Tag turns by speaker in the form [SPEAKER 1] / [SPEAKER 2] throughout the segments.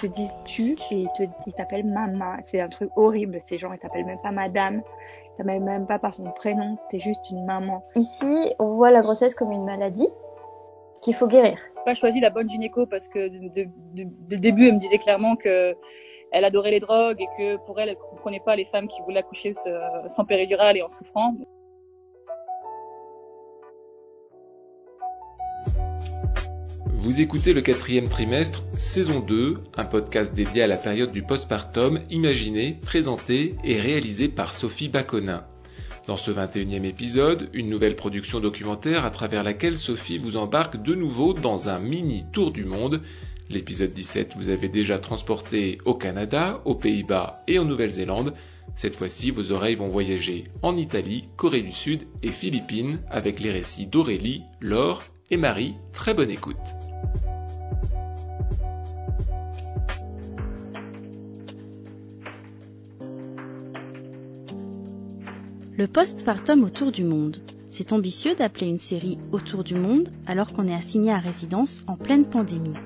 [SPEAKER 1] te disent tu et ils t'appellent maman. C'est un truc horrible. Ces gens, ils t'appellent même pas madame. Ils t'appellent même pas par son prénom. T'es juste une maman.
[SPEAKER 2] Ici, on voit la grossesse comme une maladie qu'il faut guérir.
[SPEAKER 3] Pas choisi la bonne gynéco parce que de, le début, elle me disait clairement que elle adorait les drogues et que pour elle, elle comprenait pas les femmes qui voulaient accoucher sans péridurale et en souffrant.
[SPEAKER 4] Vous écoutez le quatrième trimestre, saison 2, un podcast dédié à la période du postpartum, imaginé, présenté et réalisé par Sophie Baconin. Dans ce 21e épisode, une nouvelle production documentaire à travers laquelle Sophie vous embarque de nouveau dans un mini tour du monde. L'épisode 17 vous avez déjà transporté au Canada, aux Pays-Bas et en Nouvelle-Zélande. Cette fois-ci, vos oreilles vont voyager en Italie, Corée du Sud et Philippines avec les récits d'Aurélie, Laure et Marie. Très bonne écoute.
[SPEAKER 5] Le postpartum autour du monde. C'est ambitieux d'appeler une série Autour du monde alors qu'on est assigné à résidence en pleine pandémie.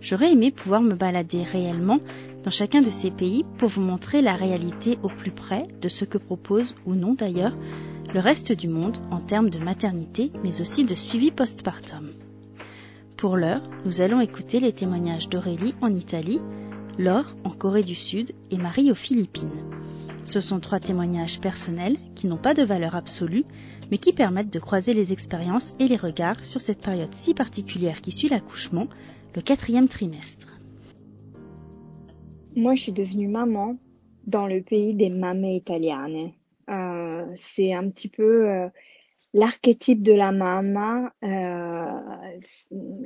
[SPEAKER 5] J'aurais aimé pouvoir me balader réellement dans chacun de ces pays pour vous montrer la réalité au plus près de ce que propose, ou non d'ailleurs, le reste du monde en termes de maternité mais aussi de suivi postpartum. Pour l'heure, nous allons écouter les témoignages d'Aurélie en Italie, Laure en Corée du Sud et Marie aux Philippines. Ce sont trois témoignages personnels qui n'ont pas de valeur absolue, mais qui permettent de croiser les expériences et les regards sur cette période si particulière qui suit l'accouchement, le quatrième trimestre.
[SPEAKER 1] Moi, je suis devenue maman dans le pays des mamme italiane. Euh, c'est un petit peu euh, l'archétype de la maman. Euh,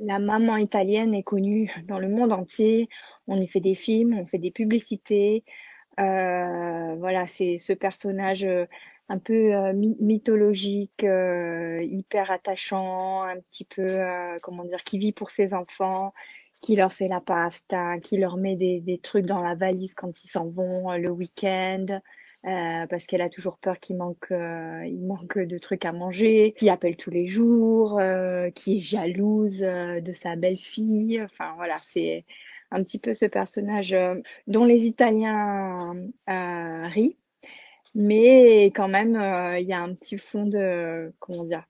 [SPEAKER 1] la maman italienne est connue dans le monde entier. On y fait des films, on fait des publicités. Euh, voilà, c'est ce personnage euh, un peu euh, mythologique, hyper attachant, un petit peu, comment dire, qui vit pour ses enfants, qui leur fait la pasta, qui leur met des, des trucs dans la valise quand ils s'en vont le week-end. Euh, parce qu'elle a toujours peur qu'il manque, euh, il manque de trucs à manger, qui appelle tous les jours, euh, qui est jalouse de sa belle-fille. Enfin voilà, c'est un petit peu ce personnage euh, dont les Italiens euh, rient, mais quand même euh, il y a un petit fond de comment dire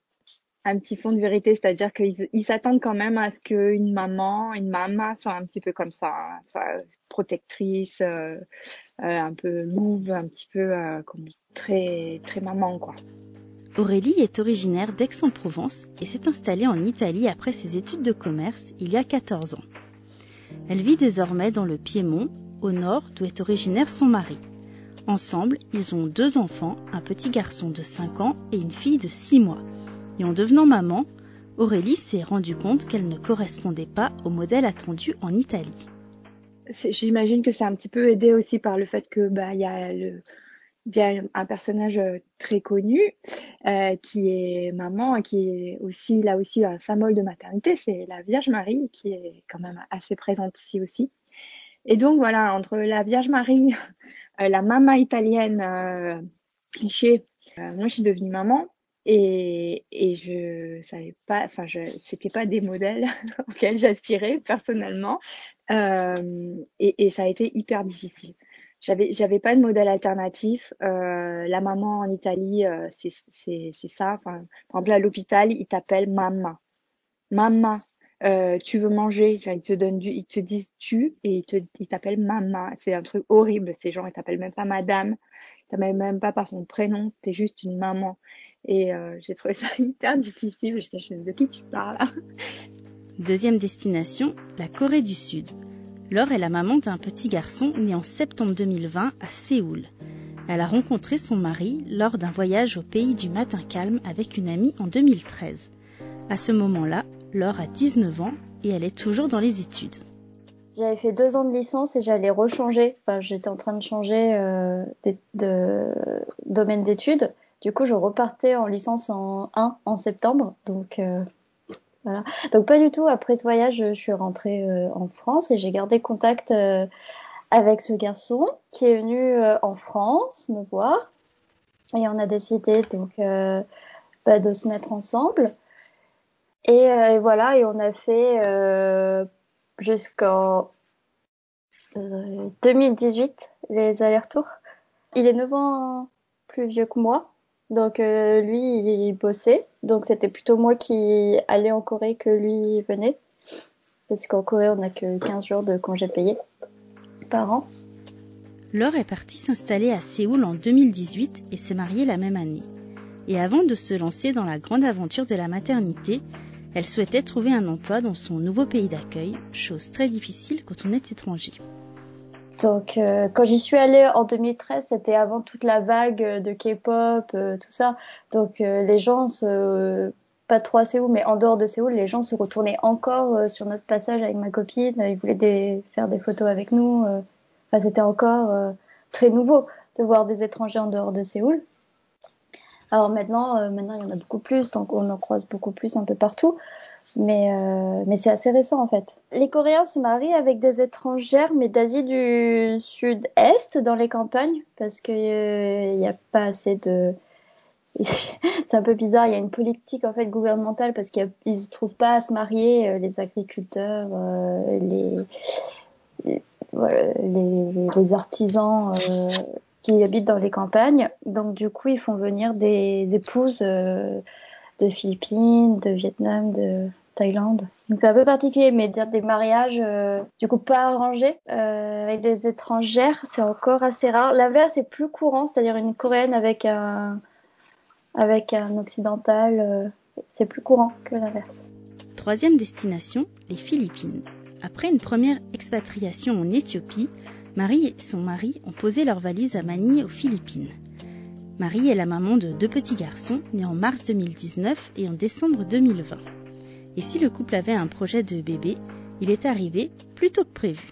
[SPEAKER 1] un petit fond de vérité, c'est-à-dire qu'ils s'attendent quand même à ce qu'une maman, une maman soit un petit peu comme ça, hein, soit protectrice, un peu louve, un petit peu très très maman quoi.
[SPEAKER 5] Aurélie est originaire d'Aix-en-Provence et s'est installée en Italie après ses études de commerce il y a 14 ans. Elle vit désormais dans le Piémont, au nord d'où est originaire son mari. Ensemble, ils ont deux enfants, un petit garçon de 5 ans et une fille de 6 mois. Et en devenant maman, Aurélie s'est rendue compte qu'elle ne correspondait pas au modèle attendu en Italie.
[SPEAKER 1] J'imagine que c'est un petit peu aidé aussi par le fait que bah il y a le il y a un personnage euh, très connu euh, qui est maman et qui est aussi là aussi un symbole de maternité, c'est la Vierge Marie qui est quand même assez présente ici aussi. Et donc voilà, entre la Vierge Marie, euh, la maman italienne cliché, moi je suis devenue maman et, et je savais pas, enfin je c'était pas des modèles auxquels j'aspirais personnellement et ça a été hyper difficile j'avais j'avais pas de modèle alternatif. Euh, la maman en Italie, euh, c'est c'est c'est ça. Enfin, par exemple à l'hôpital, ils t'appellent maman. Maman, euh, tu veux manger, ils te donnent du, ils te disent tu et ils te ils t'appellent maman. C'est un truc horrible. Ces gens ils t'appellent même pas madame, ils t'appellent même pas par son prénom. T'es juste une maman. Et euh, j'ai trouvé ça hyper difficile. Je sais de qui tu parles?
[SPEAKER 5] Deuxième destination, la Corée du Sud. Laure est la maman d'un petit garçon né en septembre 2020 à Séoul. Elle a rencontré son mari lors d'un voyage au pays du matin calme avec une amie en 2013. À ce moment-là, Laure a 19 ans et elle est toujours dans les études.
[SPEAKER 2] J'avais fait deux ans de licence et j'allais rechanger. Enfin, j'étais en train de changer euh, de, domaine d'études. Du coup, je repartais en licence en 1 en septembre. Donc, euh, voilà. Donc pas du tout. Après ce voyage, je suis rentrée euh, en France et j'ai gardé contact euh, avec ce garçon qui est venu euh, en France me voir et on a décidé donc bah, de se mettre ensemble. Et, et, voilà, et on a fait jusqu'en 2018, les allers-retours. Il est 9 ans plus vieux que moi. Donc euh, lui, il bossait. Donc c'était plutôt moi qui allais en Corée que lui venait. Parce qu'en Corée, on n'a que 15 jours de congés payés par an.
[SPEAKER 5] Laure est partie s'installer à Séoul en 2018 et s'est mariée la même année. Et avant de se lancer dans la grande aventure de la maternité, elle souhaitait trouver un emploi dans son nouveau pays d'accueil, chose très difficile quand on est étranger.
[SPEAKER 2] Donc euh, quand j'y suis allée en 2013, c'était avant toute la vague de K-pop, euh, tout ça. Donc euh, les gens se pas trop à Séoul, mais en dehors de Séoul, les gens se retournaient encore sur notre passage avec ma copine. Ils voulaient faire des photos avec nous. Enfin, c'était encore très nouveau de voir des étrangers en dehors de Séoul. Alors maintenant, maintenant il y en a beaucoup plus, donc on en croise beaucoup plus un peu partout. Mais, euh, mais c'est assez récent en fait. Les Coréens se marient avec des étrangères, mais d'Asie du Sud-Est, dans les campagnes, parce qu'il n'y euh, a pas assez de... c'est un peu bizarre, il y a une politique en fait gouvernementale parce qu'ils ne trouvent pas à se marier, euh, les agriculteurs, euh, les, les, les, les, artisans qui habitent dans les campagnes. Donc du coup, ils font venir des épouses de Philippines, de Vietnam, de Thaïlande. C'est un peu particulier, mais dire des mariages euh, du coup pas arrangés euh, avec des étrangères, c'est encore assez rare. L'inverse est plus courant, c'est-à-dire une coréenne avec un avec un occidental, euh, c'est plus courant que l'inverse.
[SPEAKER 5] Troisième destination, les Philippines. Après une première expatriation en Éthiopie, Marie et son mari ont posé leurs valises à Manille aux Philippines. Marie est la maman de deux petits garçons nés en mars 2019 et en décembre 2020. Et si le couple avait un projet de bébé, il est arrivé plus tôt que prévu.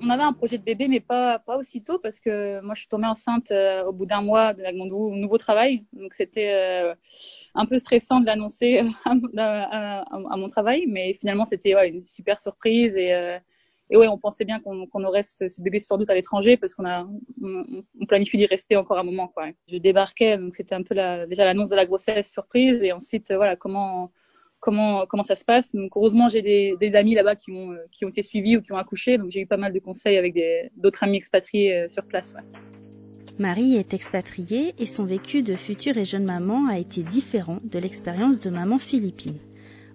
[SPEAKER 3] On avait un projet de bébé, mais pas, pas aussitôt, parce que moi, je suis tombée enceinte euh, au bout d'un mois avec mon nouveau, travail. Donc, c'était euh, un peu stressant de l'annoncer à, mon travail, mais finalement, c'était une super surprise. Et, euh, et ouais, on pensait bien qu'on aurait ce, bébé sans doute à l'étranger parce qu'on a on, planifie d'y rester encore un moment. Quoi. Je débarquais, donc c'était un peu déjà l'annonce de la grossesse surprise et ensuite voilà comment comment comment ça se passe. Donc heureusement j'ai des, amis là-bas qui ont qui ont été suivis ou qui ont accouché, donc j'ai eu pas mal de conseils avec d'autres amis expatriés euh, sur place.
[SPEAKER 5] Marie est expatriée et son vécu de future et jeune maman a été différent de l'expérience de maman philippine.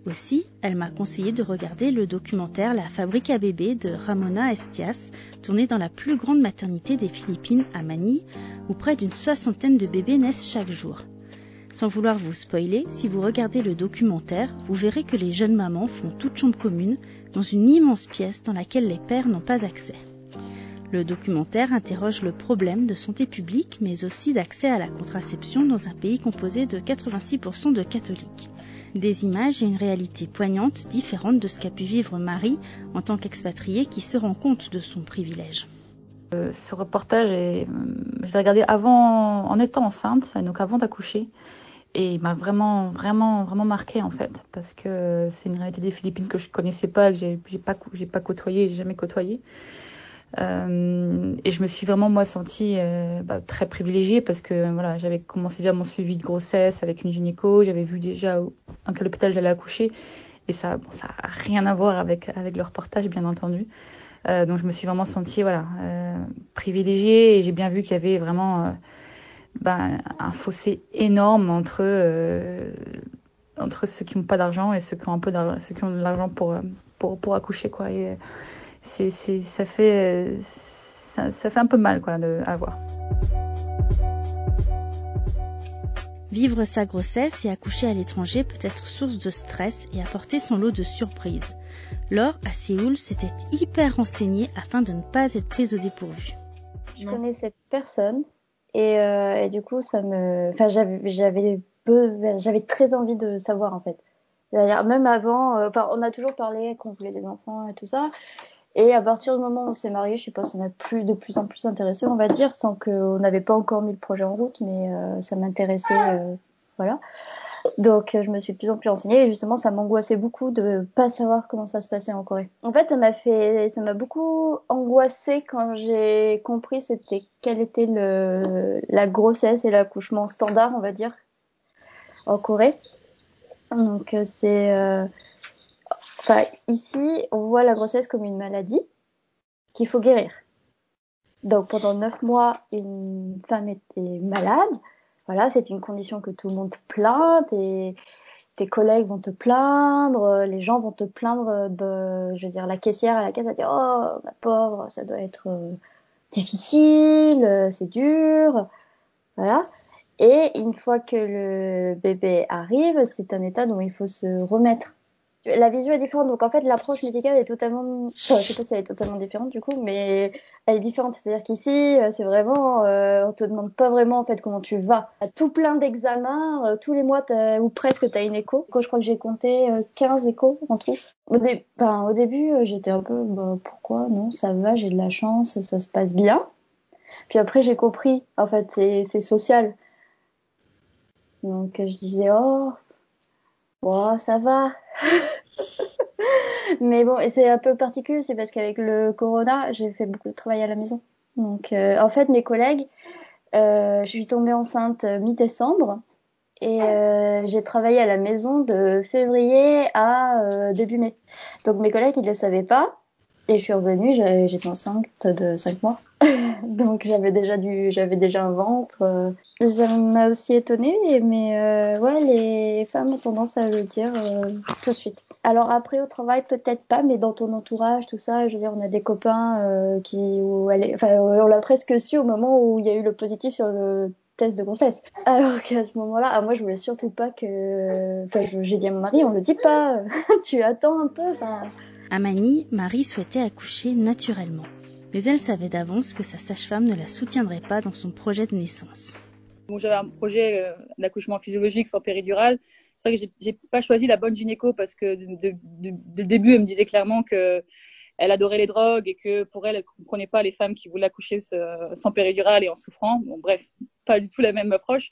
[SPEAKER 5] Aussi, elle m'a conseillé de regarder le documentaire La fabrique à bébés de Ramona Estias, tourné dans la plus grande maternité des Philippines à Manille, où près d'une soixantaine de bébés naissent chaque jour. Sans vouloir vous spoiler, si vous regardez le documentaire, vous verrez que les jeunes mamans font toute chambre commune dans une immense pièce dans laquelle les pères n'ont pas accès. Le documentaire interroge le problème de santé publique, mais aussi d'accès à la contraception dans un pays composé de 86% de catholiques des images et une réalité poignante différente de ce qu'a pu vivre Marie en tant qu'expatriée qui se rend compte de son privilège.
[SPEAKER 6] Euh, ce reportage, euh, je l'ai regardé avant, en étant enceinte, donc avant d'accoucher, et il m'a vraiment, vraiment, vraiment marqué en fait, parce que c'est une réalité des Philippines que je connaissais pas, que j'ai, pas, j'ai pas côtoyé, jamais côtoyé. Euh, et je me suis vraiment moi sentie euh, bah, très privilégiée parce que voilà j'avais commencé déjà mon suivi de grossesse avec une gynéco, j'avais vu déjà dans quel hôpital j'allais accoucher. Et ça bon ça rien à voir avec avec le reportage bien entendu. Euh, donc je me suis vraiment sentie voilà privilégiée. Et j'ai bien vu qu'il y avait vraiment ben, un fossé énorme entre entre ceux qui n'ont pas d'argent et ceux qui ont un peu ceux qui ont de l'argent pour pour pour accoucher quoi c'est, ça fait, ça, fait un peu mal quoi de, à voir.
[SPEAKER 5] Vivre sa grossesse et accoucher à l'étranger peut être source de stress et apporter son lot de surprises. Laure, à Séoul, s'était hyper renseignée afin de ne pas être prise au dépourvu.
[SPEAKER 2] Je connaissais personne et, euh, et du coup, ça me, enfin, j'avais, j'avais, j'avais très envie de savoir en fait. D'ailleurs, même avant, euh, on a toujours parlé qu'on voulait des enfants et tout ça. Et à partir du moment où on s'est marié, je sais pas, ça m'a de plus en plus intéressé, on va dire, sans qu'on n'avait pas encore mis le projet en route, mais euh, ça m'intéressait, euh, voilà. Donc euh, je me suis de plus en plus renseignée et justement ça m'angoissait beaucoup de pas savoir comment ça se passait en Corée. En fait, ça m'a fait, ça m'a beaucoup angoissé quand j'ai compris c'était quelle était la grossesse et l'accouchement standard, on va dire, en Corée. Donc c'est Enfin, ici, on voit la grossesse comme une maladie qu'il faut guérir. Donc pendant neuf mois, une femme était malade. Voilà, c'est une condition que tout le monde plaint et tes collègues vont te plaindre, les gens vont te plaindre de, je veux dire, la caissière à la caisse va dire oh ma pauvre, ça doit être euh, difficile, euh, c'est dur, voilà. Et une fois que le bébé arrive, c'est un état dont il faut se remettre la vision est différente. Donc en fait, l'approche médicale est totalement, enfin, je sais pas si elle est totalement différente du coup, mais elle est différente. C'est-à-dire qu'ici, euh, c'est vraiment, euh, on te demande pas vraiment en fait comment tu vas. À tout plein d'examens, euh, tous les mois ou presque t'as une écho. Je crois que j'ai compté 15 euh, échos en tout. Au, début, j'étais un peu, bah, pourquoi? Non, ça va, j'ai de la chance, ça se passe bien. Puis après, j'ai compris. En fait, c'est social. Donc je disais, oh, oh ça va. Mais bon, et c'est un peu particulier, c'est parce qu'avec le corona, j'ai fait beaucoup de travail à la maison. Donc, euh, en fait, mes collègues, euh, je suis tombée enceinte mi-décembre et euh, j'ai travaillé à la maison de février à euh, début mai. Donc, mes collègues, ils ne le savaient pas. Et je suis revenue, j'étais enceinte de 5 mois. Donc j'avais déjà du, j'avais déjà un ventre. Euh. Ça m'a aussi étonnée, mais euh, ouais, les femmes ont tendance à le dire euh, tout de suite. Alors après au travail peut-être pas, mais dans ton entourage, tout ça, je veux dire, on a des copains qui, où elle enfin, on l'a presque su au moment où il y a eu le positif sur le test de grossesse. Alors qu'à ce moment-là, ah, moi je voulais surtout pas que, enfin, j'ai dit à mon mari, on le dit pas, tu attends un peu.
[SPEAKER 5] À Manille, Marie souhaitait accoucher naturellement mais elle savait d'avance que sa sage-femme ne la soutiendrait pas dans son projet de naissance.
[SPEAKER 3] J'avais un projet euh, d'accouchement physiologique sans péridurale. C'est vrai que j'ai pas choisi la bonne gynéco parce que de, le début, elle me disait clairement que elle adorait les drogues et que pour elle, elle comprenait pas les femmes qui voulaient accoucher sans péridurale et en souffrant. Bref, pas du tout la même approche.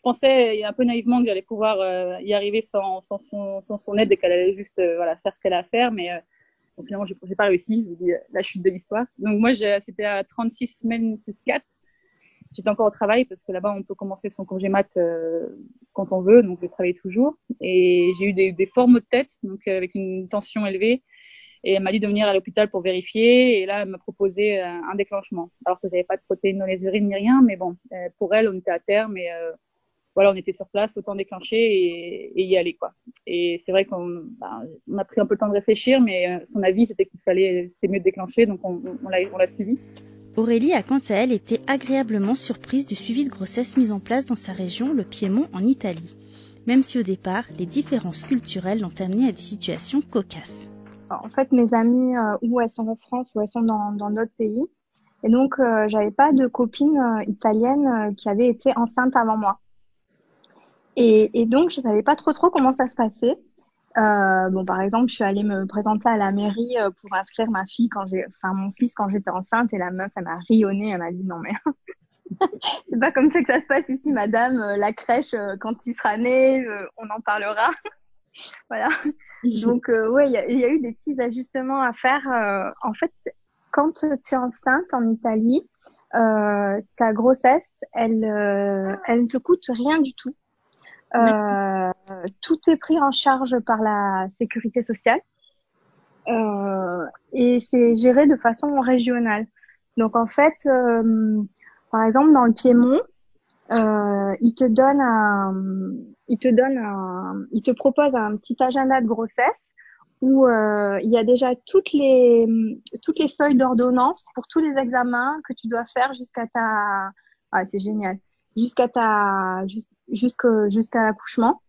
[SPEAKER 3] Je pensais un peu naïvement que j'allais pouvoir euh, y arriver sans, sans, son, sans son aide et qu'elle allait juste euh, voilà, faire ce qu'elle a à faire. Mais donc finalement, j'ai pas réussi. J'ai dit la chute de l'histoire. Donc moi, c'était à 36 semaines plus 4. J'étais encore au travail parce que là-bas, on peut commencer son congé mat euh, quand on veut. Donc je travaillais toujours. Et j'ai eu des, des formes de tête, donc euh, avec une tension élevée. Et elle m'a dit de venir à l'hôpital pour vérifier. Et là, elle m'a proposé euh, un déclenchement. Alors que j'avais pas de protéines dans les urines ni rien. Mais bon, pour elle, on était à terme. Et voilà, on était sur place, autant déclencher et, et y aller quoi. Et c'est vrai qu'on bah, on a pris un peu le temps de réfléchir, mais euh, son avis c'était qu'il fallait, c'était mieux de déclencher, donc on, on l'a, on l'a suivi.
[SPEAKER 5] Aurélie a quant à elle été agréablement surprise du suivi de grossesse mis en place dans sa région, le Piémont, en Italie. Même si au départ, les différences culturelles l'ont amenée à des situations cocasses.
[SPEAKER 1] En fait, mes amies, euh, où elles sont en France, ou elles sont dans, dans d'autres pays. Et donc, euh, j'avais pas de copine euh, italienne qui avait été enceinte avant moi. Et, et, donc, je savais pas trop trop comment ça se passait. Euh, bon, par exemple, je suis allée me présenter à la mairie euh, pour inscrire ma fille quand j'ai, enfin mon fils quand j'étais enceinte, et la meuf, elle m'a rionné, elle m'a dit non mais c'est pas comme ça que ça se passe ici, madame. Euh, la crèche, euh, quand il sera né, on en parlera. voilà. Donc ouais, il y a, y a, eu des petits ajustements à faire. en fait, quand tu es enceinte en Italie, ta grossesse, elle, elle ne te coûte rien du tout. Euh, tout est pris en charge par la sécurité sociale. Euh, et c'est géré de façon régionale. Donc en fait, euh, par exemple dans le Piémont, euh, il te donne un, il te donne un, il te propose un petit agenda de grossesse où euh, il y a déjà toutes les toutes les feuilles d'ordonnance pour tous les examens que tu dois faire jusqu'à ta, ah c'est génial, jusqu'à ta l'accouchement.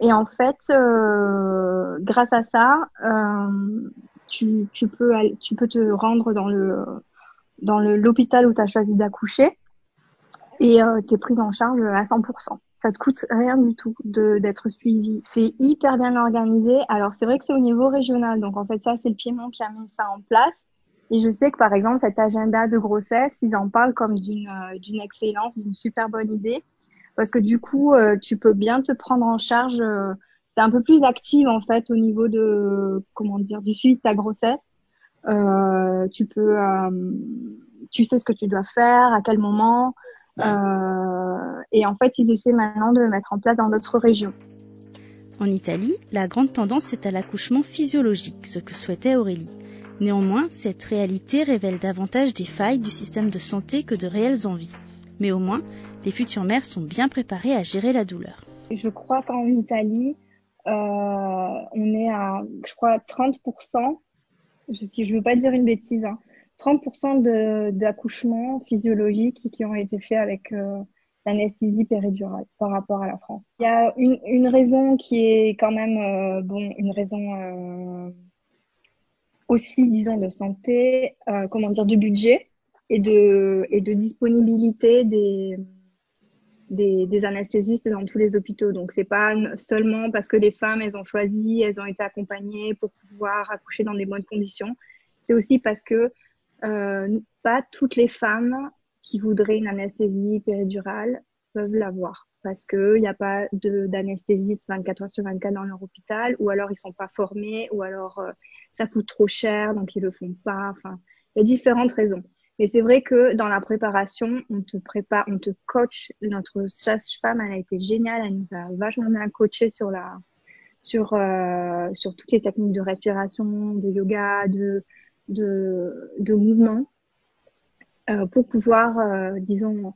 [SPEAKER 1] Et en fait, euh, grâce à ça, euh, tu, tu peux tu peux te rendre dans le dans l'hôpital où tu as choisi d'accoucher et euh, tu es prise en charge à 100%. Ça te coûte rien du tout d'être suivi. C'est hyper bien organisé. Alors c'est vrai que c'est au niveau régional, donc en fait ça c'est le Piémont qui a mis ça en place. Et je sais que par exemple cet agenda de grossesse, ils en parlent comme d'une euh, d'une excellence, d'une super bonne idée parce que du coup, euh, tu peux bien te prendre en charge. Euh, c'est un peu plus active en fait au niveau de comment dire du suivi de ta grossesse. Tu peux, tu sais ce que tu dois faire, à quel moment. et en fait, ils essaient maintenant de le mettre en place dans d'autres régions.
[SPEAKER 5] En Italie, la grande tendance est à l'accouchement physiologique, ce que souhaitait Aurélie. Néanmoins, cette réalité révèle davantage des failles du système de santé que de réelles envies. Mais au moins, les futures mères sont bien préparées à gérer la douleur.
[SPEAKER 1] Je crois qu'en Italie, euh, on est à, je crois, 30%, si je veux pas dire une bêtise, hein, 30% d'accouchements physiologiques qui ont été faits avec euh, l'anesthésie péridurale par rapport à la France. Il y a une, une raison qui est quand même, euh, bon, une raison euh, aussi, disons, de santé, euh, comment dire, de budget et de, et de disponibilité des, des, des, anesthésistes dans tous les hôpitaux. Donc, c'est pas seulement parce que les femmes, elles ont choisi, elles ont été accompagnées pour pouvoir accoucher dans des bonnes conditions. C'est aussi parce que euh, pas toutes les femmes qui voudraient une anesthésie péridurale peuvent l'avoir parce qu'il n'y a pas d'anesthésiste 24 heures sur 24 dans leur hôpital, ou alors ils sont pas formés, ou alors euh, ça coûte trop cher, donc ils le font pas. Enfin, il y a différentes raisons. Mais c'est vrai que dans la préparation, on te prépare, on te coach. Notre sage-femme, elle a été géniale, elle nous a vachement bien coaché sur la, sur euh, sur toutes les techniques de respiration, de yoga, de de, de mouvement, euh, pour pouvoir, euh, disons,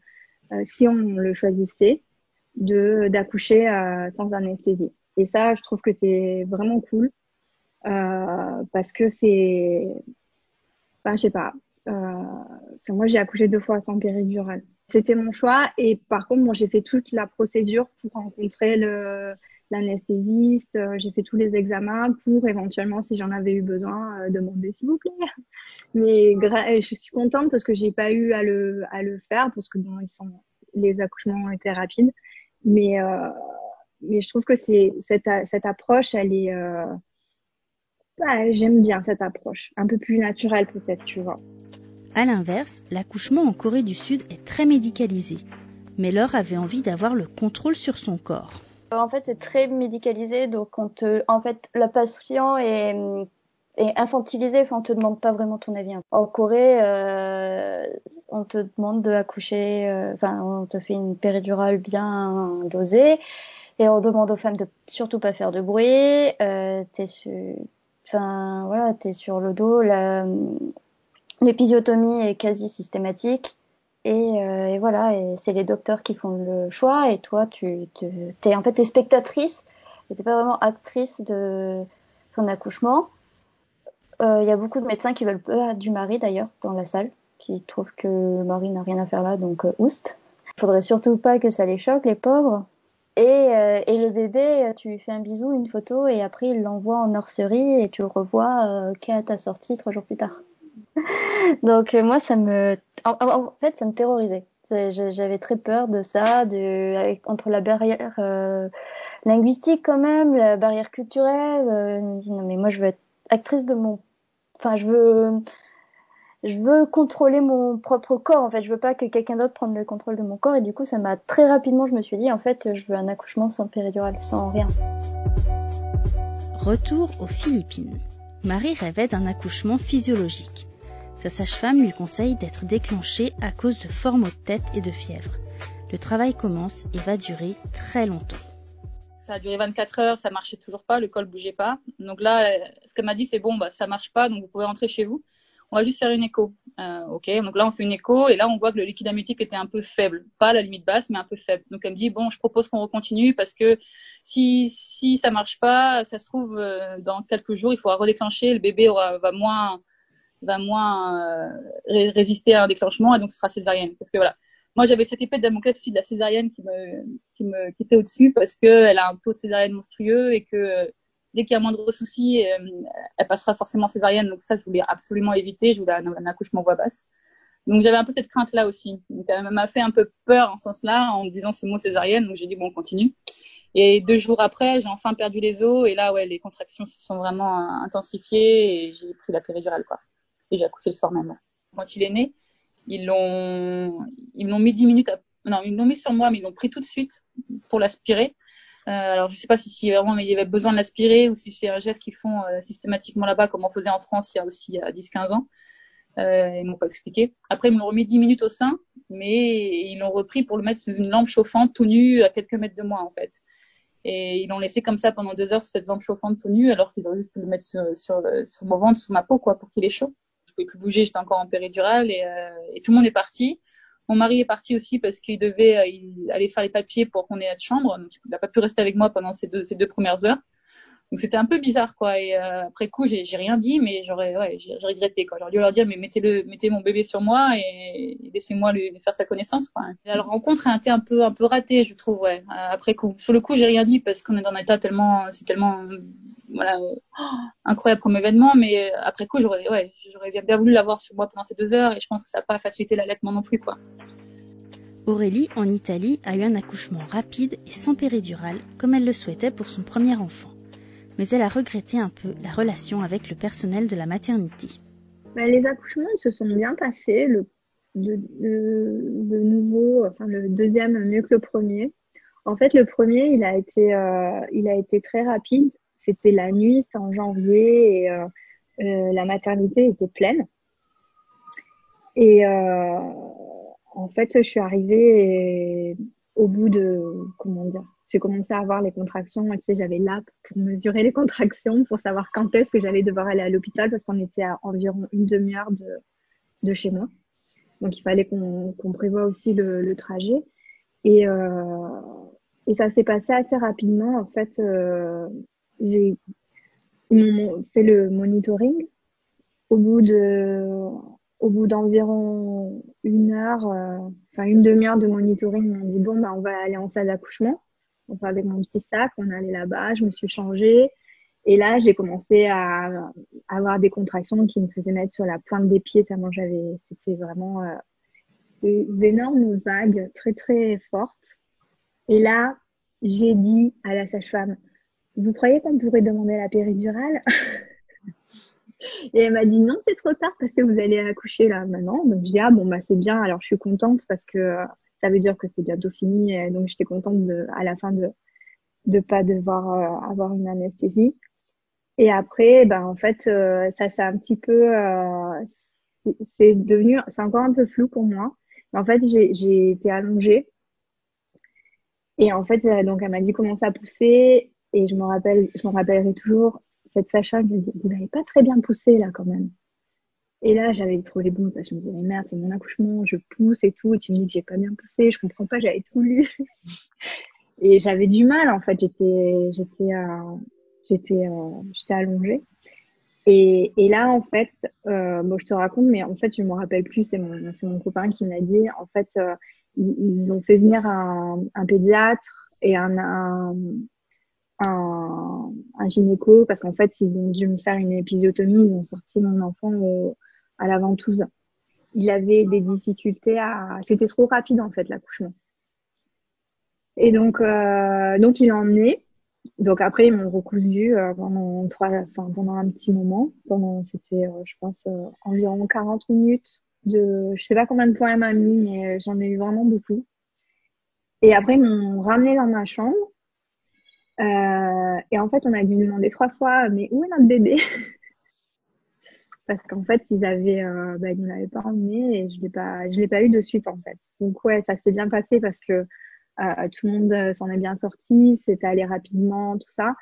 [SPEAKER 1] euh, si on le choisissait, de d'accoucher euh, sans anesthésie. Et ça, je trouve que c'est vraiment cool euh, parce que c'est, enfin, je sais pas. Euh, moi, j'ai accouché deux fois sans péridurale. C'était mon choix et par contre, moi, j'ai fait toute la procédure pour rencontrer le l'anesthésiste. J'ai fait tous les examens pour éventuellement, si j'en avais eu besoin, demander s'il vous plaît. Mais je suis contente parce que j'ai pas eu à le à le faire parce que bon, ils sont les accouchements ont été rapides. Mais, euh, mais je trouve que c'est cette, cette approche, elle est. Euh, bah, J'aime bien cette approche, un peu plus naturelle peut-être, tu vois.
[SPEAKER 5] À l'inverse, l'accouchement en Corée du Sud est très médicalisé. Mais Laure avait envie d'avoir le contrôle sur son corps.
[SPEAKER 2] En fait, c'est très médicalisé, donc on te, en fait, le patient est et infantilisé. Enfin, on te demande pas vraiment ton avis. Hein. En Corée, euh, on te demande de accoucher. Euh, enfin, on te fait une péridurale bien dosée et on demande aux femmes de surtout pas faire de bruit. Euh, t'es sur, enfin voilà, t'es sur le dos. L'épisiotomie est quasi systématique. Et, euh, et voilà, et c'est les docteurs qui font le choix, et toi, tu, tu es en fait t'es spectatrice, t'es pas vraiment actrice de ton accouchement. Il euh, y a beaucoup de médecins qui veulent pas du mari d'ailleurs dans la salle, qui trouvent que le mari n'a rien à faire là, donc euh, oust. Il faudrait surtout pas que ça les choque, les pauvres. Et, euh, et le bébé, tu lui fais un bisou, une photo, et après il l'envoie en nurserie et tu le revois euh, qu'à ta sortie trois jours plus tard. donc moi, ça me, en, fait, ça me terrorisait. J'avais très peur de ça, de entre la barrière linguistique quand même, la barrière culturelle. non mais moi je veux être actrice de mon enfin je veux je veux contrôler mon propre corps en fait. Je veux pas que quelqu'un d'autre prenne le contrôle de mon corps. Et du coup ça m'a très rapidement je me suis dit en fait je veux un accouchement sans péridurale sans rien.
[SPEAKER 5] Retour aux Philippines. Marie rêvait d'un accouchement physiologique. Sa sage-femme lui conseille d'être déclenchée à cause de maux de tête et de fièvre. Le travail commence et va durer très longtemps
[SPEAKER 3] ça a duré 24 heures, ça marchait toujours pas, le col bougeait pas. Donc là, ce qu'elle m'a dit, c'est bon, bah ça marche pas, donc vous pouvez rentrer chez vous. On va juste faire une écho. Euh, ok, donc là on fait une écho et là on voit que le liquide amniotique était un peu faible, pas à la limite basse, mais un peu faible. Donc elle me dit bon, je propose qu'on recontinue parce que si si ça marche pas, ça se trouve euh, dans quelques jours il faudra redéclencher, le bébé aura, va moins va moins euh, résister à un déclenchement et donc ce sera césarienne. Parce que voilà, moi j'avais cette épée de Damoclès aussi de la césarienne qui me qui me qui était au-dessus parce que elle a un taux de césarienne monstrueux et que euh, dès qu'il y a moindre souci euh, elle passera forcément césarienne. Donc ça je voulais absolument éviter. Je voulais un, un accouchement voix basse. Donc j'avais un peu cette crainte là aussi. Donc elle m'a fait un peu peur en ce sens-là en me disant ce mot césarienne. Donc j'ai dit bon on continue. Et deux jours après j'ai enfin perdu les os. Et là ouais les contractions se sont vraiment intensifiées et j'ai pris la péridurale quoi. Et j'ai accouché le soir même quand il est né ils l'ont, ils l'ont mis 10 minutes. À... Non, ils l'ont mis sur moi, mais ils l'ont pris tout de suite pour l'aspirer. Euh, alors je sais pas si, si vraiment il y avait besoin de l'aspirer ou si c'est un geste qu'ils font euh, systématiquement là-bas comme on faisait en France il y a aussi il y a 10-15 ans. Euh, ils m'ont pas expliqué. Après ils m'ont remis 10 minutes au sein, mais ils l'ont repris pour le mettre sous une lampe chauffante tout nu à quelques mètres de moi en fait. Et ils l'ont laissé comme ça pendant deux heures sur cette lampe chauffante tout nu, alors qu'ils auraient juste pu le mettre sur, sur, sur mon ventre, sur ma peau, quoi, pour qu'il ait chaud. Je pouvais plus bouger, j'étais encore en péridurale et, euh, et tout le monde est parti. Mon mari est parti aussi parce qu'il devait euh, allait faire les papiers pour qu'on ait notre chambre, donc il n'a pas pu rester avec moi pendant ces deux premières heures. Donc c'était un peu bizarre quoi. Et euh, après coup, j'ai, rien dit, mais j'aurais, ouais, j'ai, regretté quoi. J'aurais dû leur dire, mais mettez-le, mettez mon bébé sur moi et, laissez-moi lui, faire sa connaissance quoi. La rencontre a été un peu, ratée, je trouve, ouais. euh, Après coup, sur le coup, j'ai rien dit parce qu'on est dans un état tellement, c'est tellement, voilà, euh, incroyable comme événement. Mais euh, après coup, j'aurais, ouais, j'aurais bien, bien voulu l'avoir sur moi pendant ces deux heures et je pense que ça n'a pas facilité l'allaitement non plus quoi.
[SPEAKER 5] Aurélie, en Italie, a eu un accouchement rapide et sans péridurale, comme elle le souhaitait pour son premier enfant. Mais elle a regretté un peu la relation avec le personnel de la maternité.
[SPEAKER 1] Bah, les accouchements se sont bien passés. Le, de, nouveau, enfin le deuxième mieux que le premier. En fait, le premier, il a été, euh, très rapide. C'était la nuit, c'était en janvier et euh, euh, la maternité était pleine. Et en fait, je suis arrivée au bout de, comment dire, j'ai commencé à avoir les contractions. Tu sais, j'avais l'app pour mesurer les contractions, pour savoir quand est-ce que j'allais devoir aller à l'hôpital parce qu'on était à environ une demi-heure de, de chez moi. Donc, il fallait qu'on qu'on prévoie aussi le, le trajet. Et, euh, et ça s'est passé assez rapidement. En fait, euh, j'ai fait le monitoring. Au bout de, au bout d'environ une heure, euh, enfin une demi-heure de monitoring, m'ont dit bon, bah, on va aller en salle d'accouchement. Enfin, avec mon petit sac, on allé là-bas, je me suis changée. Et là, j'ai commencé à, à avoir des contractions qui me faisaient mettre sur la pointe des pieds. Ça, moi, j'avais, c'était vraiment euh, des énormes vagues très, très fortes. Et là, j'ai dit à la sage-femme, vous croyez qu'on pourrait demander la péridurale Et elle m'a dit non, c'est trop tard parce que vous allez accoucher là maintenant. Donc je dis ah bon bah c'est bien. Alors je suis contente parce que euh, ça veut dire que c'est bientôt fini. Donc j'étais contente à la fin de de pas devoir euh, avoir une anesthésie. Et après ben en fait euh, ça c'est un petit peu euh, c'est- devenu c'est encore un peu flou pour moi. Mais en fait j'ai été allongée et en fait donc elle m'a dit comment ça poussait et je me rappelle je me rappellerai toujours cette sage-femme me dit vous n'avez pas très bien poussé là quand même. Et là, j'avais trop les boules parce que je me disais, mais merde, c'est mon accouchement, je pousse et tout, et tu me dis que j'ai pas bien poussé, je comprends pas, j'avais tout lu. Et j'avais du mal, en fait, j'étais, j'étais, euh, j'étais, euh, j'étais allongée. Et, et là, en fait, euh, bon, je te raconte, mais en fait, je me rappelle plus, c'est mon, c'est mon copain qui m'a dit, en fait, ils, ont fait venir un, pédiatre et un, un, un, un gynéco parce qu'en fait, ils ont dû me faire une épisiotomie, ils ont sorti mon enfant au, à la ventouse. Il avait des difficultés à, c'était trop rapide, en fait, l'accouchement. Et donc, euh, donc il l'a emmené. Donc après, ils m'ont recousu euh, pendant trois, enfin, pendant un petit moment. Pendant, c'était, euh, je pense, euh, environ 40 minutes de, je sais pas combien de points elle m'a mis, mais euh, j'en ai eu vraiment beaucoup. Et après, ils m'ont ramené dans ma chambre. Euh, et en fait, on a dû demander trois fois, mais où est notre bébé? Parce qu'en fait, ils avaient, euh, bah, ils ne l'avaient pas emmené et je l'ai pas, je l'ai pas eu de suite, en fait. Donc ouais, ça s'est bien passé parce que euh, tout le monde euh, s'en est bien sorti, c'était allé rapidement, tout ça.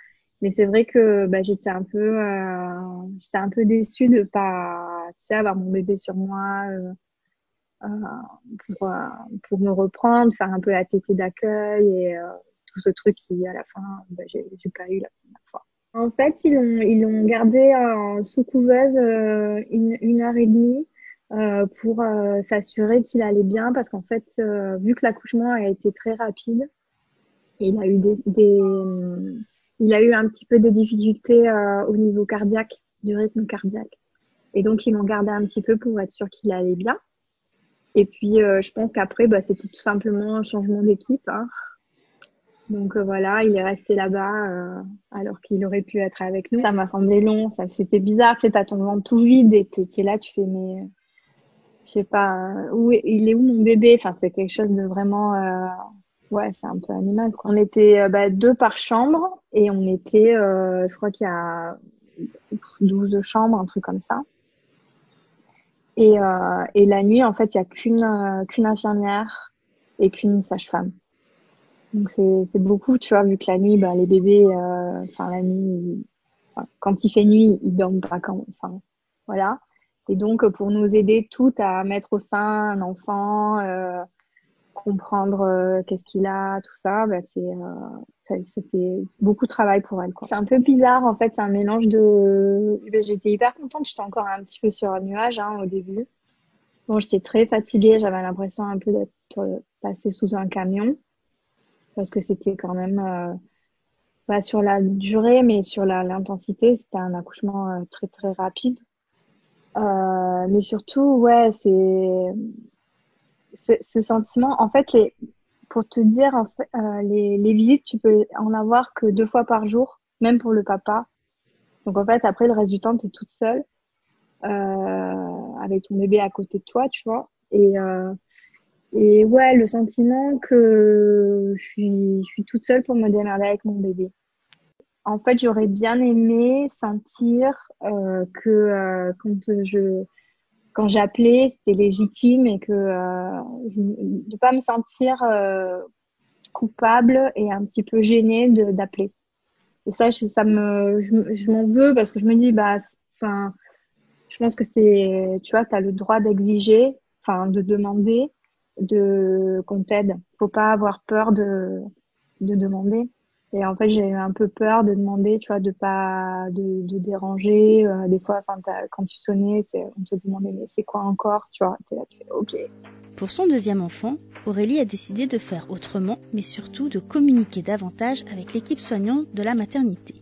[SPEAKER 1] Mais c'est vrai que bah, j'étais un peu, euh, j'étais un peu déçue de pas, tu sais, avoir mon bébé sur moi euh, euh, pour pour me reprendre, faire un peu la tétée d'accueil et tout ce truc qui à la fin, bah, j'ai pas eu la première fois. En fait, ils l'ont ils gardé euh, sous couveuse euh, une une heure et demie euh, pour euh, s'assurer qu'il allait bien parce qu'en fait, euh, vu que l'accouchement a été très rapide, il a eu des, des il a eu un petit peu des difficultés euh, au niveau cardiaque, du rythme cardiaque. Et donc, ils l'ont gardé un petit peu pour être sûr qu'il allait bien. Et puis, euh, je pense qu'après, bah, c'était tout simplement un changement d'équipe. Hein. Donc euh, voilà, il est resté là-bas euh, alors qu'il aurait pu être avec nous. Ça m'a semblé long, ça c'était bizarre, tu sais, t'as ton ventre tout vide et t'es là, tu fais mais je sais pas euh, où est, il est où mon bébé? Enfin c'est quelque chose de vraiment euh, ouais c'est un peu animal quoi. on était euh, bah, deux par chambre et on était euh, je crois qu'il y a 12 chambres un truc comme ça et euh, et la nuit en fait il y a qu'une euh, qu'une infirmière et qu'une sage-femme Donc c'est beaucoup, tu vois, vu que la nuit, bah, les bébés, euh, enfin la nuit, quand il fait nuit, ils dorment pas quand, enfin voilà. Et donc pour nous aider toutes à mettre au sein un enfant, euh, comprendre euh, qu'est-ce qu'il a, tout ça, bah, c'est c'était beaucoup de travail pour elle. C'est un peu bizarre en fait, c'est un mélange de. J'étais hyper contente, j'étais encore un petit peu sur un nuage hein, au début. Bon, j'étais très fatiguée, j'avais l'impression un peu d'être passée sous un camion parce que c'était quand même euh, pas sur la durée, mais sur l'intensité, c'était un accouchement euh, très très rapide. Euh, mais surtout, ouais, c'est ce, sentiment. En fait, les, pour te dire, en fait, euh, les, les visites, tu peux en avoir que deux fois par jour, même pour le papa. Donc en fait, après le reste du temps, tu es toute seule euh, avec ton bébé à côté de toi, tu vois. Et euh, et ouais, le sentiment que je suis, je toute seule pour me démerder avec mon bébé. En fait, j'aurais bien aimé sentir euh, que euh, quand je quand j'appelais, c'était légitime et que euh, de pas me sentir euh, coupable et un petit peu gênée d'appeler. Et ça, ça me, je, je m'en veux parce que je me dis, bah, enfin, je pense que c'est, tu vois, tu as le droit d'exiger, enfin, de demander de qu'on t'aide. Faut pas avoir peur de, de demander. Et en fait, j'ai eu un peu peur de demander, tu vois, de pas de, de déranger. Euh, des fois, enfin, quand tu sonnais, on te demandait mais c'est quoi encore, tu vois. T'es là, tu fais ok.
[SPEAKER 5] Pour son deuxième enfant, Aurélie a décidé de faire autrement, mais surtout de communiquer davantage avec l'équipe soignante de la maternité.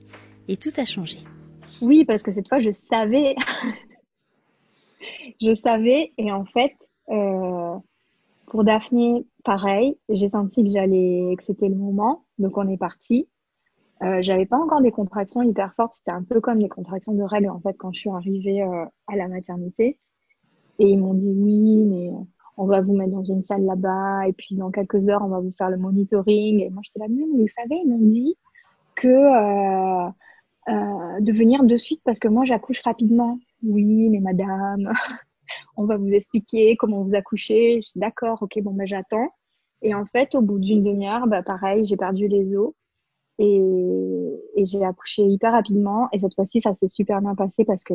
[SPEAKER 5] Et tout a changé.
[SPEAKER 1] Oui, parce que cette fois, je savais, je savais, et en fait, euh, pour Daphné, pareil, j'ai senti que j'allais, que c'était le moment, donc on est parti. Euh, j'avais pas encore des contractions hyper fortes, c'était un peu comme des contractions de règles en fait quand je suis arrivée euh, à la maternité. Et ils m'ont dit oui, mais on va vous mettre dans une salle là-bas et puis dans quelques heures on va vous faire le monitoring. Et moi j'étais là, mais vous savez, ils m'ont dit que euh, euh, de venir de suite parce que moi j'accouche rapidement. Oui, mais madame, on va vous expliquer comment vous accouchez. D'accord, ok, bon, ben j'attends. Et en fait, au bout d'une demi-heure, bah, pareil, j'ai perdu les os et, j'ai accouché hyper rapidement. Et cette fois-ci, ça s'est super bien passé parce que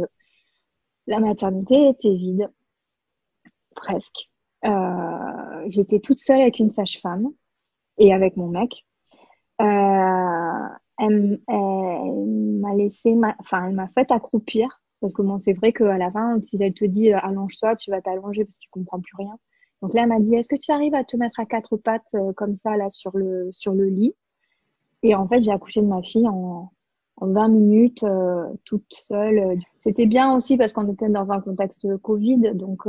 [SPEAKER 1] la maternité était vide, presque. Euh, j'étais toute seule avec une sage-femme et avec mon mec. Euh, elle, elle m'a laissé, enfin, elle m'a fait accroupir parce que bon, c'est vrai qu'à la fin, si elle te dit euh, allonge-toi, tu vas t'allonger parce que tu comprends plus rien. Donc là, elle m'a dit est-ce que tu arrives à te mettre à quatre pattes euh, comme ça là sur le sur le lit? Et en fait, j'ai accouché de ma fille en, en 20 minutes, euh, toute seule. C'était bien aussi parce qu'on était dans un contexte Covid, donc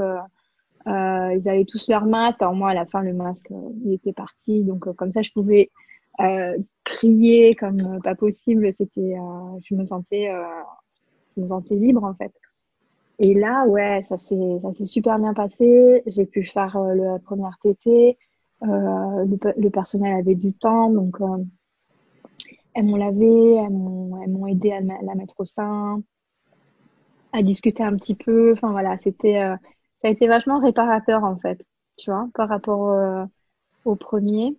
[SPEAKER 1] ils avaient tous leur masque. Alors moi, à la fin, le masque, il était parti, donc comme ça, je pouvais crier comme pas possible. C'était, je me sentais je me sentais libre en fait. Et là, ouais, ça s'est ça s'est super bien passé. J'ai pu faire euh, la première TT. Euh, le, le, personnel avait du temps, donc euh, elles m'ont lavé, elles m'ont aidé à la mettre au sein, à discuter un petit peu. Enfin voilà, c'était euh, ça a été vachement réparateur en fait, tu vois, par rapport au premier.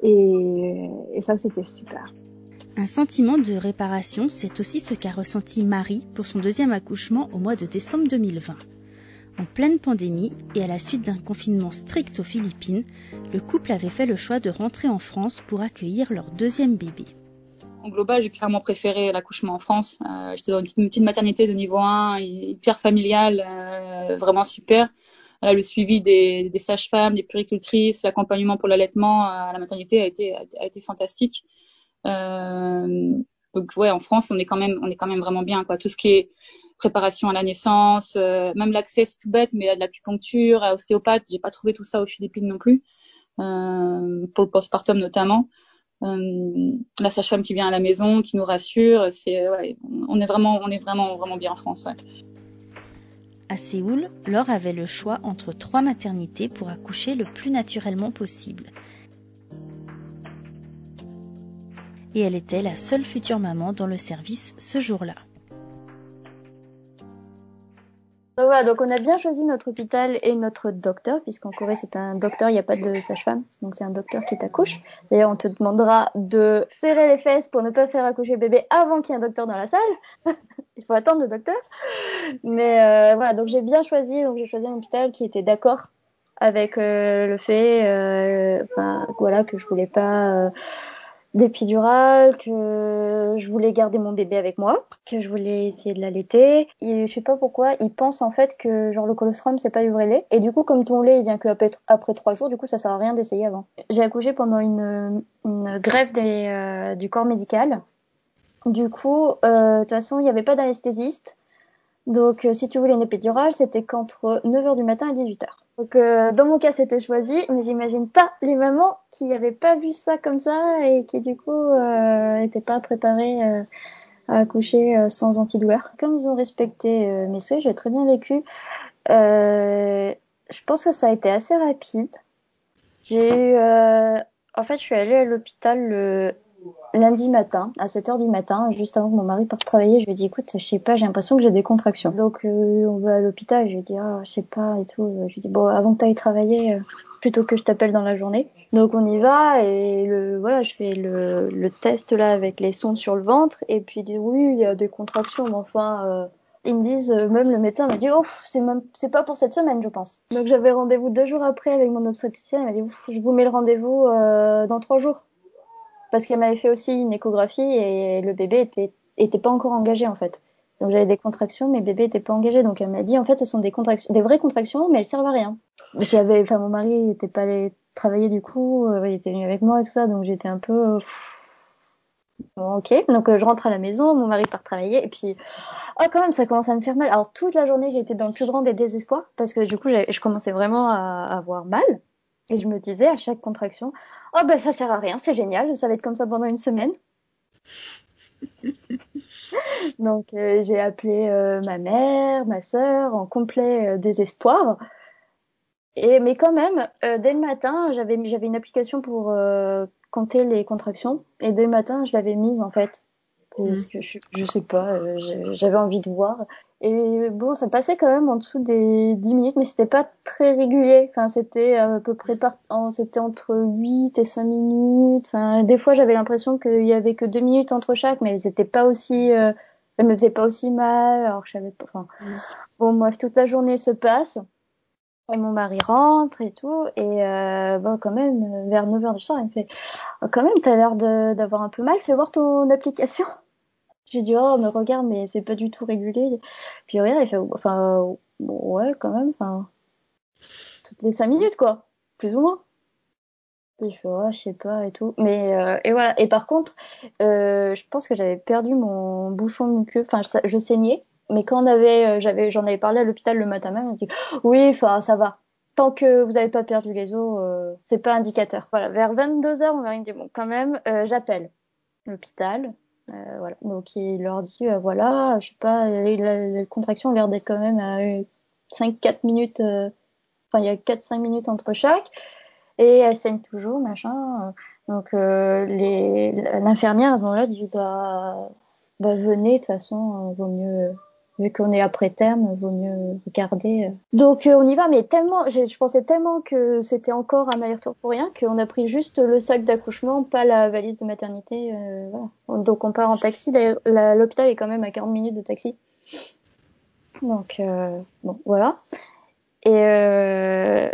[SPEAKER 1] Et, et ça, c'était super.
[SPEAKER 5] Un sentiment de réparation, c'est aussi ce qu'a ressenti Marie pour son deuxième accouchement au mois de décembre 2020. En pleine pandémie et à la suite d'un confinement strict aux Philippines, le couple avait fait le choix de rentrer en France pour accueillir leur deuxième bébé.
[SPEAKER 3] En global, j'ai clairement préféré l'accouchement en France. Euh, J'étais dans une petite, maternité de niveau 1, hyper familiale, euh, vraiment super. Le suivi des, sages-femmes, des puricultrices, l'accompagnement pour l'allaitement à la maternité a été fantastique. Euh, donc ouais, en France, on est quand même, on est quand même vraiment bien quoi. Tout ce qui est préparation à la naissance, euh, même l'accès c'est tout bête, mais à de l'acupuncture, à ostéopathe, j'ai pas trouvé tout ça aux Philippines non plus. Euh, pour le postpartum notamment. La sage-femme qui vient à la maison, qui nous rassure, c'est on est vraiment, on est vraiment, vraiment bien en France.
[SPEAKER 5] À Séoul, Laure avait le choix entre trois maternités pour accoucher le plus naturellement possible. Et elle était la seule future maman dans le service ce jour-là.
[SPEAKER 2] Donc voilà, donc on a bien choisi notre hôpital et notre docteur, puisqu'en Corée c'est un docteur, il n'y a pas de sage-femme, donc c'est un docteur qui t'accouche. D'ailleurs, on te demandera de serrer les fesses pour ne pas faire accoucher le bébé avant qu'il y ait un docteur dans la salle. il faut attendre le docteur. Mais euh, voilà, donc j'ai bien choisi, donc j'ai choisi un hôpital qui était d'accord avec euh, le fait, euh, voilà, que je voulais pas d'épidurale, que je voulais garder mon bébé avec moi, que je voulais essayer de l'allaiter. Et je sais pas pourquoi, ils pensent en fait que genre le colostrum c'est pas du vrai lait. Et du coup, comme ton lait il vient que après trois jours, du coup ça sert à rien d'essayer avant. J'ai accouché pendant une, une grève des, euh, du corps médical. Du coup, euh, de toute façon, il n'y avait pas d'anesthésiste. Donc, euh, si tu voulais une épidurale, c'était qu'entre 9h du matin et 18h. Donc euh, dans mon cas c'était choisi, mais j'imagine pas les mamans qui n'avaient pas vu ça comme ça et qui du coup euh, pas préparées euh, à accoucher euh, sans antidouleur. Comme ils ont respecté mes souhaits, j'ai très bien vécu. je pense que ça a été assez rapide. J'ai eu, en fait, je suis allée à l'hôpital le lundi matin, à 7 heures du matin, juste avant que mon mari parte travailler, je lui ai dit, écoute, je sais pas, j'ai l'impression que j'ai des contractions. Donc, euh, on va à l'hôpital, je lui ai dit, ah, je sais pas, et tout. Je lui ai dit, bon, avant que tu ailles travailler, euh, plutôt que je t'appelle dans la journée. Donc, on y va, et le, voilà, je fais le, test, là, avec les sondes sur le ventre, et puis, il dit, oui, il y a des contractions, mais enfin, euh, ils me disent, même le médecin m'a dit, oh, c'est pas pour cette semaine, je pense. Donc j'avais rendez-vous deux jours après avec mon obstétricien. Elle m'a dit, je vous mets le rendez-vous dans trois jours parce qu'elle m'avait fait aussi une échographie et le bébé était pas encore engagé en fait. Donc j'avais des contractions, mais bébé était pas engagé. Donc elle m'a dit en fait ce sont des contractions, des vraies contractions, mais elles servent à rien. J'avais, enfin mon mari était pas allé travailler du coup, euh, il était venu avec moi et tout ça, donc j'étais un peu bon, ok. Donc euh, je rentre à la maison, mon mari part travailler et puis oh quand même ça commence à me faire mal. Alors toute la journée j'étais dans le plus grand des désespoirs parce que du coup je commençais vraiment à avoir mal. Et je me disais à chaque contraction, oh ben ça sert à rien, c'est génial, ça va être comme ça pendant une semaine. Donc euh, j'ai appelé euh, ma mère, ma sœur en complet euh, désespoir. Et mais quand même, dès le matin, j'avais j'avais une application pour compter les contractions et dès le matin, je l'avais mise en fait parce que je, je sais pas, j'avais envie de voir. Et bon, ça passait quand même en dessous des 10 minutes, mais c'était pas très régulier. Enfin, c'était à peu près par... c'était entre 8 et 5 minutes. Enfin, des fois, j'avais l'impression qu'il y avait que 2 minutes entre chaque, mais étaient pas aussi, euh... elles me faisaient pas aussi mal. Alors, je savais pas, enfin, mm. bon, bref, toute la journée se passe. Et mon mari rentre et tout. Et, euh, bon, quand même, vers 9 heures du soir, il me fait, oh, quand même, t'as l'air d'avoir un peu mal. Fais voir ton application. J'ai dit, oh, mais regarde, mais c'est pas du tout régulé. Puis regarde, il fait, enfin, ouais, quand même, enfin, toutes les cinq minutes, quoi, plus ou moins. il fait, oh, je sais pas, et tout. Mais, euh, et voilà. Et par contre, euh, je pense que j'avais perdu mon bouchon muqueux, enfin, je, saignais. Mais quand on euh, j'avais, j'en avais parlé à l'hôpital le matin même, on se dit, oui, enfin, ça va. Tant que vous n'avez pas perdu les os, euh, c'est pas indicateur. Voilà, vers 22 heures, on m'a dit, bon, quand même, euh, j'appelle l'hôpital. Euh, voilà. Donc il leur dit euh, voilà, je sais pas, la, contraction a l'air d'être quand même à 5-4 minutes, euh, enfin il y a 4-5 minutes entre chaque, et elle saigne toujours, machin. Donc l'infirmière à ce moment-là dit bah, bah venez, de toute façon, vaut mieux vu qu'on est après terme, vaut mieux regarder. Donc euh, on y va, mais tellement, je pensais tellement que c'était encore un aller-retour pour rien qu'on a pris juste le sac d'accouchement, pas la valise de maternité. Euh. Donc on part en taxi. L'hôpital est quand même à 40 minutes de taxi. Donc euh, bon, voilà. Et euh,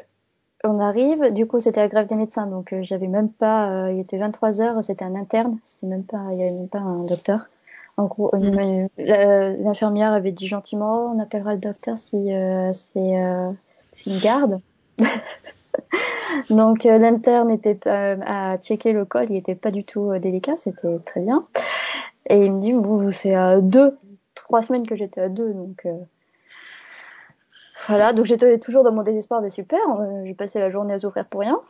[SPEAKER 2] on arrive. Du coup, c'était la grève des médecins, donc j'avais même pas. il était 23 heures, c'était un interne, c'était même pas, il y avait même pas un docteur. En gros, mm. l'infirmière avait dit gentiment, on appellera le docteur si euh, c'est euh, une garde. Donc euh, l'interne était à checker le col, il était pas du tout euh, délicat, c'était très bien. Et il me dit bon, c'est à deux, trois semaines que j'étais à deux, donc voilà. Donc j'étais toujours dans mon désespoir, mais super, j'ai passé la journée à souffrir pour rien.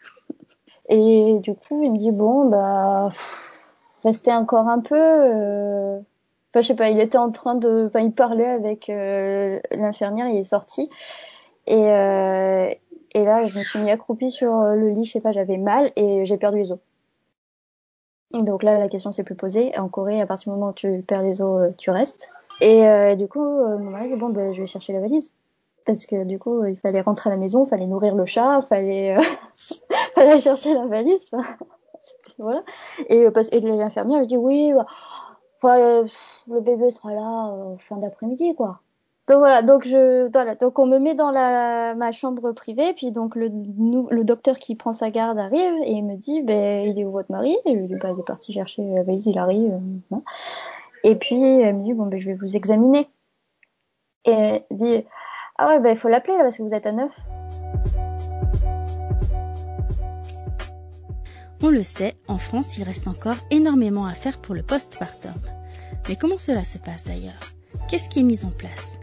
[SPEAKER 2] Et du coup, il me dit bon bah restait encore un peu. Euh... Enfin, je sais pas, il était en train de, enfin, il parlait avec euh, l'infirmière, il est sorti. Et, euh, et là, je me suis mis accroupie sur le lit, je sais pas, j'avais mal et j'ai perdu les os. Donc là, la question s'est plus posée. En Corée, à partir du moment où tu perds les os, euh, tu restes. Et euh, du coup, euh, mon mari dit bon, ben, je vais chercher la valise parce que du coup, il fallait rentrer à la maison, il fallait nourrir le chat, il fallait, euh, fallait chercher la valise. Voilà. Et, euh, et l'infirmière lui dit oui, bah, euh, le bébé sera là euh, fin d'après-midi, quoi. Donc voilà, donc je, voilà, donc on me met dans la ma chambre privée, puis donc le le docteur qui prend sa garde arrive et me dit, ben il est où votre mari? Et bah, il est parti chercher la valise, il arrive. Et puis elle me dit, bon ben je vais vous examiner. Et elle dit, ah ouais, ben il faut l'appeler parce que vous êtes à neuf.
[SPEAKER 5] On le sait, en France, il reste encore énormément à faire pour le postpartum. Mais comment cela se passe d'ailleurs? Qu'est-ce qui est mis en place?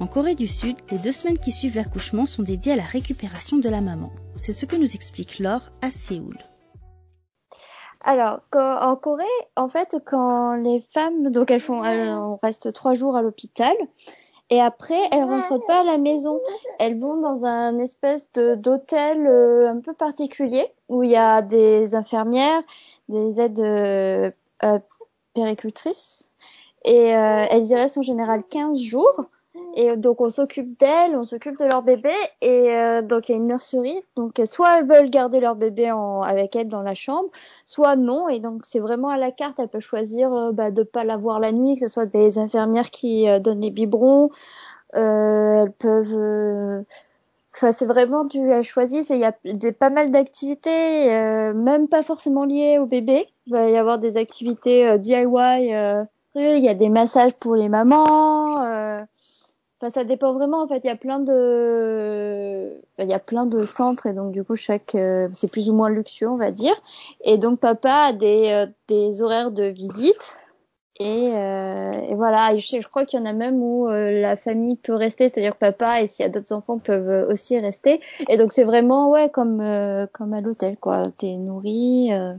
[SPEAKER 5] En Corée du Sud, les deux semaines qui suivent l'accouchement sont dédiées à la récupération de la maman. C'est ce que nous explique Laure à Séoul.
[SPEAKER 2] Alors, en Corée, en fait, quand les femmes, donc elles font, on reste trois jours à l'hôpital, et après, elles rentrent pas à la maison. Elles vont dans un espèce d'hôtel euh, un peu particulier où il y a des infirmières, des aides euh, euh, péricultrices. Et euh, elles y restent en général 15 jours. Et donc on s'occupe d'elles, on s'occupe de leur bébé et euh, donc il y a une nurserie. Donc soit elles veulent garder leur bébé en, avec elles dans la chambre, soit non. Et donc c'est vraiment à la carte. Elles peuvent choisir euh, bah, de pas l'avoir la nuit, que ce soit des infirmières qui euh, donnent les biberons. Euh, elles peuvent. euh, Enfin c'est vraiment du. Elles choisissent il y a des, pas mal d'activités, euh, même pas forcément liées au bébé. Il va y avoir des activités DIY. il y a des massages pour les mamans. Enfin, ça dépend vraiment. En fait, il y a plein de, il y a plein de centres et donc du coup chaque, euh, c'est plus ou moins luxueux, on va dire. Et donc papa a des euh, des horaires de visite. Et, euh, et voilà, je, je crois qu'il y en a même où euh, la famille peut rester, c'est-à-dire papa et s'il y a d'autres enfants peuvent aussi rester. Et donc c'est vraiment ouais comme euh, comme à l'hôtel quoi. T'es nourri euh,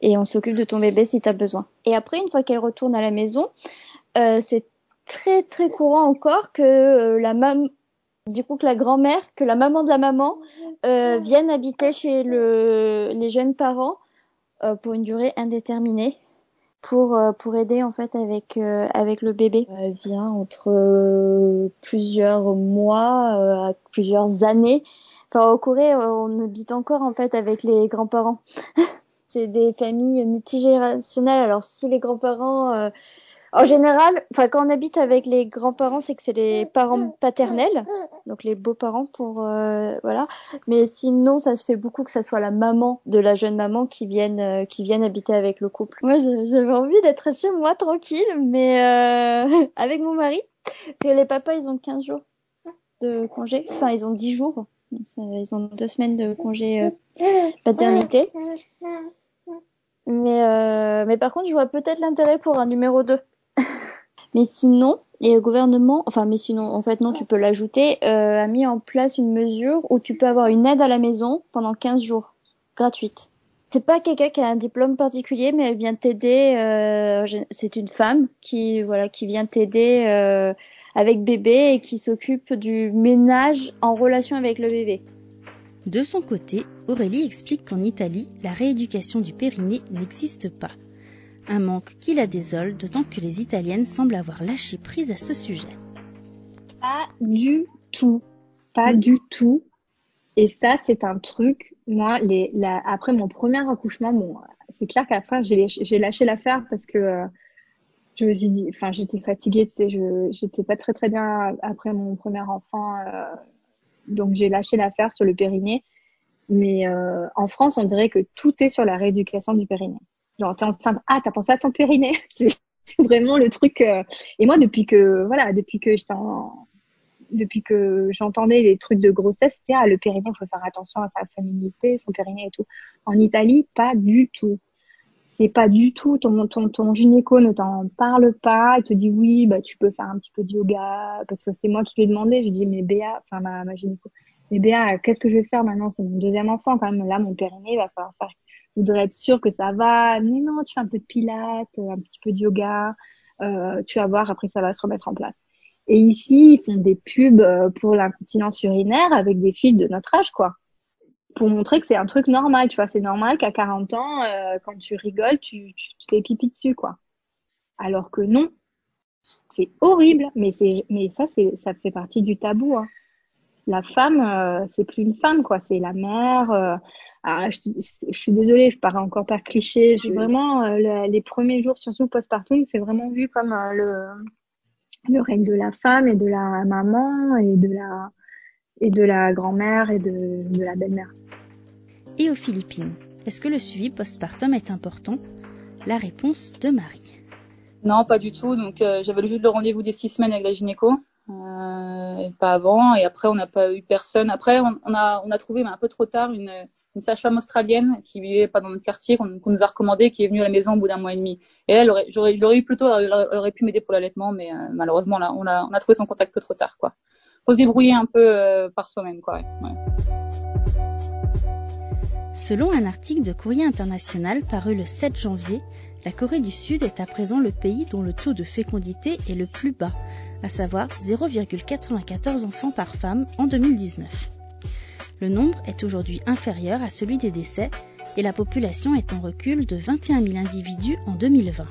[SPEAKER 2] et on s'occupe de ton bébé si t'as besoin. Et après une fois qu'elle retourne à la maison, c'est très très courant encore que euh, la mam du coup que la grand-mère, que la maman de la maman euh, vienne habiter chez le les jeunes parents euh, pour une durée indéterminée pour euh, pour aider en fait avec euh, avec le bébé. Elle vient entre euh, plusieurs mois à plusieurs années. Enfin au Corée, on habite encore en fait avec les grands-parents. C'est des familles multigénérationnelles. Alors si les grands-parents en général, enfin quand on habite avec les grands-parents, c'est que c'est les parents paternels, donc les beaux-parents pour euh, voilà. Mais sinon, ça se fait beaucoup que ça soit la maman de la jeune maman qui vienne euh, qui vienne habiter avec le couple. Moi, j'avais envie d'être chez moi tranquille, mais euh, avec mon mari, parce que les papas ils ont 15 jours de congé, enfin ils ont 10 jours. Ils ont deux semaines de congé euh, paternité. Mais, euh, mais par contre, je vois peut-être l'intérêt pour un numéro 2. mais sinon, les gouvernements, enfin, mais sinon, en fait, non, tu peux l'ajouter, euh, a mis en place une mesure où tu peux avoir une aide à la maison pendant 15 jours, gratuite. C'est pas quelqu'un qui a un diplôme particulier, mais elle vient t'aider. Euh, c'est une femme qui vient t'aider euh, avec bébé et qui s'occupe du ménage en relation avec le bébé.
[SPEAKER 5] De son côté, Aurélie explique qu'en Italie, la rééducation du périnée n'existe pas. Un manque qui la désole, d'autant que les Italiennes semblent avoir lâché prise à ce sujet.
[SPEAKER 1] Pas du tout. Pas du tout. Et ça, c'est un truc, moi, les, la, après mon premier accouchement, bon, c'est clair lâché- j'ai lâché l'affaire parce que euh, je me suis dit, enfin, j'étais fatiguée, tu sais, je, j'étais pas très très bien après mon premier enfant, euh, donc j'ai lâché l'affaire sur le périnée. Mais euh, en France, on dirait que tout est sur la rééducation du périnée. Genre, t'es enceinte, ah, t'as pensé à ton périnée. C'est vraiment le truc. euh, Et moi, depuis que, voilà, depuis que j'étais en, depuis que j'entendais les trucs de grossesse, c'était ah, le périnée, il faut faire attention à sa féminité, son périnée et tout. En Italie, pas du tout. C'est pas du tout. Ton, ton, ton gynéco ne t'en parle pas. Il te dit oui, bah tu peux faire un petit peu de yoga. Parce que c'est moi qui lui ai demandé. Je dis mais Béa, enfin ma, ma gynéco, mais Béa, qu'est-ce que je vais faire maintenant? C'est mon deuxième enfant quand même. Là, mon périnée, il va falloir faire. Voudrais être sûre que ça va. Mais non, tu fais un peu de pilates, un petit peu de yoga. Euh, tu vas voir, après ça va se remettre en place. Et ici, ils font des pubs euh, pour l'incontinence urinaire avec des filles de notre âge, quoi. Pour montrer que c'est un truc normal, tu vois. C'est normal qu'à 40 ans, euh, quand tu rigoles, tu, tu te fais pipi dessus, quoi. Alors que non. c'est horrible, mais c'est, mais ça, c'est, ça fait partie du tabou. Hein. La femme, euh, c'est plus une femme, quoi. C'est la mère. Euh, ah, je, je, suis désolée, je parais encore pas cliché. J'ai vraiment euh, les premiers jours, surtout postpartum, c'est vraiment vu comme euh, le le règne de la femme et de la maman et de la et de la grand-mère et de, de la belle-mère.
[SPEAKER 5] Et aux Philippines, est-ce que le suivi postpartum est important? La réponse de Marie.
[SPEAKER 3] Non, pas du tout. Donc euh, j'avais juste le rendez-vous des six semaines avec la gynéco, et pas avant. Et après, on n'a pas eu personne. Après, on, a on a trouvé, mais un peu trop tard, une une sage-femme australienne qui vivait pas dans notre quartier, qu'on nous a recommandé, qui est venue à la maison au bout d'un mois et demi. Et elle, aurait, j'aurais, eu plutôt, elle aurait pu m'aider pour l'allaitement, mais euh, malheureusement, là, on a, on a trouvé son contact que trop tard, quoi. Faut se débrouiller un peu euh, par soi-même.
[SPEAKER 5] Selon un article de Courrier International paru le 7 janvier, la Corée du Sud est à présent le pays dont le taux de fécondité est le plus bas, à savoir 0,94 enfants par femme en 2019. Le nombre est aujourd'hui inférieur à celui des décès et la population est en recul de 21 000 individus en 2020.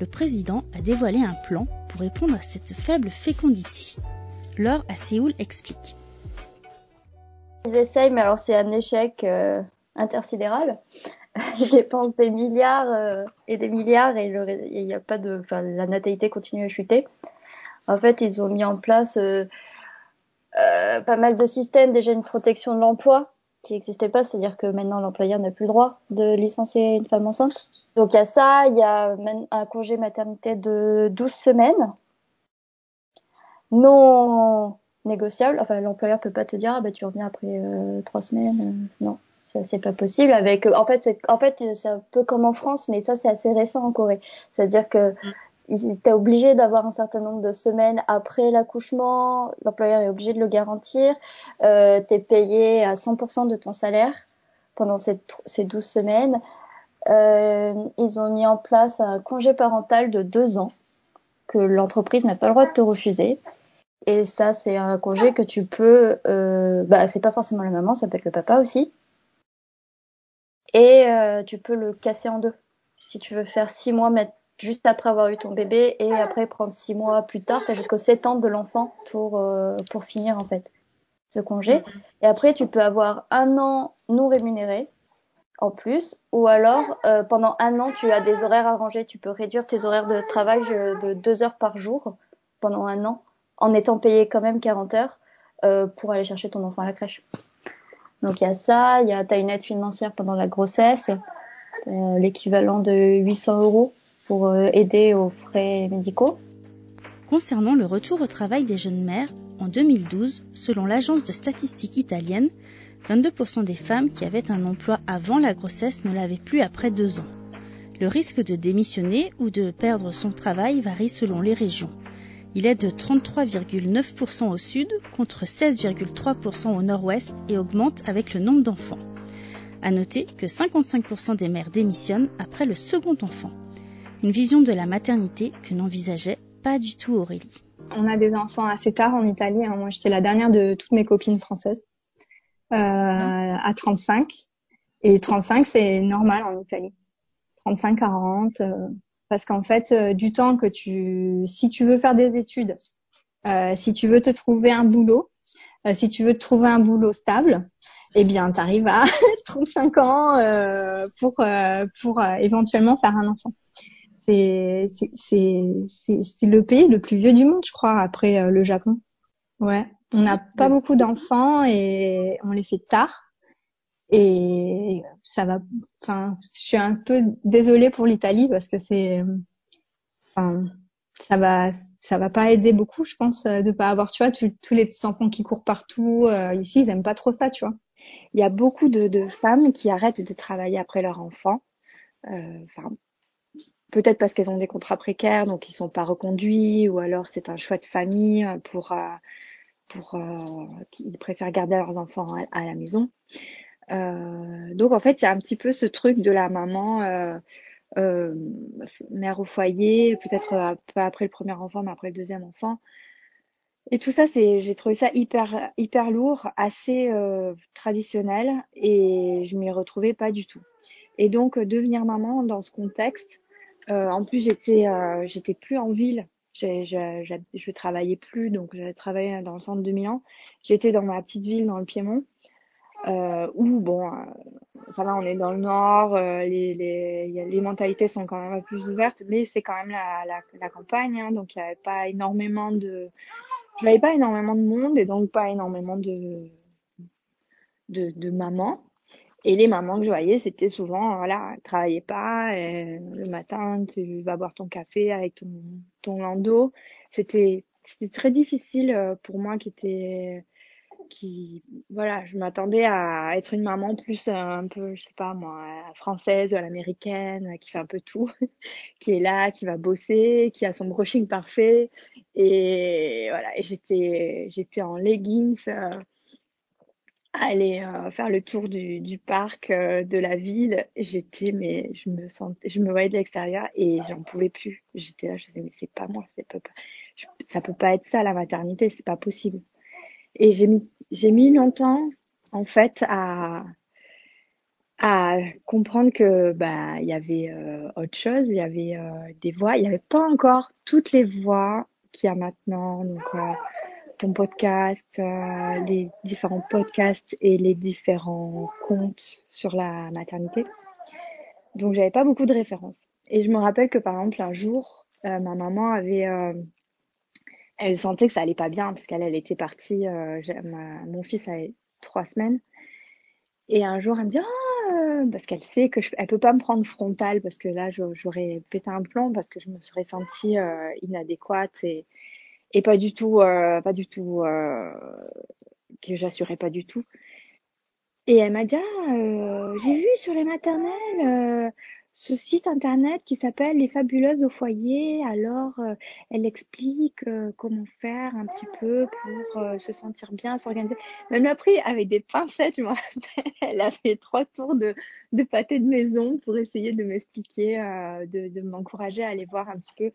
[SPEAKER 5] Le président a dévoilé un plan pour répondre à cette faible fécondité. Laure à Séoul explique.
[SPEAKER 2] Ils essayent, mais alors c'est un échec euh, intersidéral. Ils dépensent des milliards euh, et des milliards et il n'y a pas de, enfin, la natalité continue à chuter. En fait, ils ont mis en place euh, euh, pas mal de systèmes, déjà une protection de l'emploi qui n'existait pas, c'est-à-dire que maintenant l'employeur n'a plus le droit de licencier une femme enceinte. Donc il y a ça, il y a un congé maternité de 12 semaines non négociable. Enfin, l'employeur peut pas te dire ah, bah tu reviens après euh, trois semaines. Non, ça c'est pas possible. Avec, en fait, c'est, en fait, c'est un peu comme en France, mais ça c'est assez récent en Corée. C'est-à-dire que t'es obligé d'avoir un certain nombre de semaines après l'accouchement, l'employeur est obligé de le garantir, euh, t'es payé à 100% de ton salaire pendant ces, ces 12 semaines. Euh, ils ont mis en place un congé parental de deux ans que l'entreprise n'a pas le droit de te refuser. Et ça, c'est un congé que tu peux, euh, bah, c'est pas forcément la maman, ça peut être le papa aussi. Et euh, tu peux le casser en deux. Si tu veux faire six mois, mettre juste après avoir eu ton bébé et après prendre six mois plus tard, tu as jusqu'aux sept ans de l'enfant pour, euh, pour finir en fait ce congé. Mm-hmm. Et après, tu peux avoir un an non rémunéré en plus, ou alors euh, pendant un an, tu as des horaires arrangés. Tu peux réduire tes horaires de travail de deux heures par jour pendant un an, en étant payé quand même 40 heures euh, pour aller chercher ton enfant à la crèche. Donc il y a ça, il y a as une aide financière pendant la grossesse, l'équivalent de 800 euros pour euh, aider aux frais médicaux.
[SPEAKER 5] Concernant le retour au travail des jeunes mères, en 2012, selon l'agence de statistiques italienne, 22% des femmes qui avaient un emploi avant la grossesse ne l'avaient plus après deux ans. Le risque de démissionner ou de perdre son travail varie selon les régions. Il est de 33,9% au sud contre 16,3% au nord-ouest et augmente avec le nombre d'enfants. À noter que 55% des mères démissionnent après le second enfant. Une vision de la maternité que n'envisageait pas du tout Aurélie.
[SPEAKER 1] On a des enfants assez tard en Italie. Hein. Moi, j'étais la dernière de toutes mes copines françaises euh, à 35. Et 35, c'est normal en Italie. 35, 40. Euh, parce qu'en fait, euh, du temps que tu, si tu veux faire des études, euh, si tu veux te trouver un boulot, euh, si tu veux te trouver un boulot stable, eh bien, tu arrives à 35 ans euh, pour pour éventuellement faire un enfant c'est c'est le pays le plus vieux du monde, je crois, après euh, le Japon. Ouais, on n'a pas beaucoup d'enfants et on les fait tard. Et ça va. Enfin, je suis un peu désolée pour l'Italie parce que c'est. Enfin, ça va. Ça va pas aider beaucoup, je pense, de pas avoir, tu vois, tous les petits enfants qui courent partout. Euh, ici, ils aiment pas trop ça, tu vois.
[SPEAKER 7] Il y a beaucoup de, de femmes qui arrêtent de travailler après leur enfant. Euh, enfin, peut-être parce qu'elles ont des contrats précaires, donc ils sont pas reconduits, ou alors c'est un choix de famille euh, pour euh, pour euh, ils préfèrent garder leurs enfants à, la maison. Euh, donc en fait, c'est un petit peu ce truc de la maman euh, mère au foyer, peut-être pas après le premier enfant, mais après le deuxième enfant. Et tout ça, c'est, j'ai trouvé ça hyper hyper lourd, assez traditionnel, et je m'y retrouvais pas du tout. Et donc devenir maman dans ce contexte, euh, en plus, j'étais, euh, j'étais plus en ville.
[SPEAKER 1] je travaillais plus, donc j'avais travaillé dans le centre de Milan. J'étais dans ma petite ville dans le Piémont, euh, où bon, euh, ça va, on est dans le nord, euh, les, les, les mentalités sont quand même plus ouvertes, mais c'est quand même la, la, la campagne, hein, donc il n'y avait pas énormément de, je pas énormément de monde et donc pas énormément de de, de mamans. Et les mamans que je voyais, c'était souvent, voilà, travaillait pas, le matin, tu vas boire ton café avec ton, ton landau. C'était, c'était très difficile euh, pour moi qui était, qui, voilà, je m'attendais à être une maman plus euh, un peu, je sais pas moi, française ou à l'américaine, qui fait un peu tout, qui est là, qui va bosser, qui a son brushing parfait. Et voilà, et j'étais, j'étais en leggings, euh, aller euh, faire le tour du, du parc de la ville. J'étais, mais je me sentais, je me voyais de l'extérieur et j'en pouvais plus. J'étais là, je disais, mais c'est pas moi, c'est pas, ça peut pas être ça la maternité, c'est pas possible. Et j'ai mis, mis longtemps, en fait, à, à comprendre que bah il y avait euh, autre chose, il y avait des voix, il n'y avait pas encore toutes les voix qu'il y a maintenant. Donc ton podcast, euh, les différents podcasts et les différents comptes sur la maternité. Donc j'avais pas beaucoup de références. Et je me rappelle que par exemple un jour, euh, ma maman avait, euh, elle sentait que ça allait pas bien parce qu'elle elle était partie, mon fils avait trois semaines. Et un jour elle me dit ah, parce qu'elle sait que je, elle peut pas me prendre frontale parce que là j'aurais pété un plomb parce que je me serais sentie inadéquate et et pas du tout, euh, pas du tout, euh, que j'assurais pas du tout. Et elle m'a dit, ah, euh, j'ai vu sur les maternelles ce site internet qui s'appelle Les Fabuleuses au foyer. Alors, elle explique comment faire un petit peu pour se sentir bien, s'organiser. Elle m'a pris avec des pincettes, je me rappelle. Elle a fait trois tours de, de pâté de maison pour essayer de m'expliquer, de, de m'encourager à aller voir un petit peu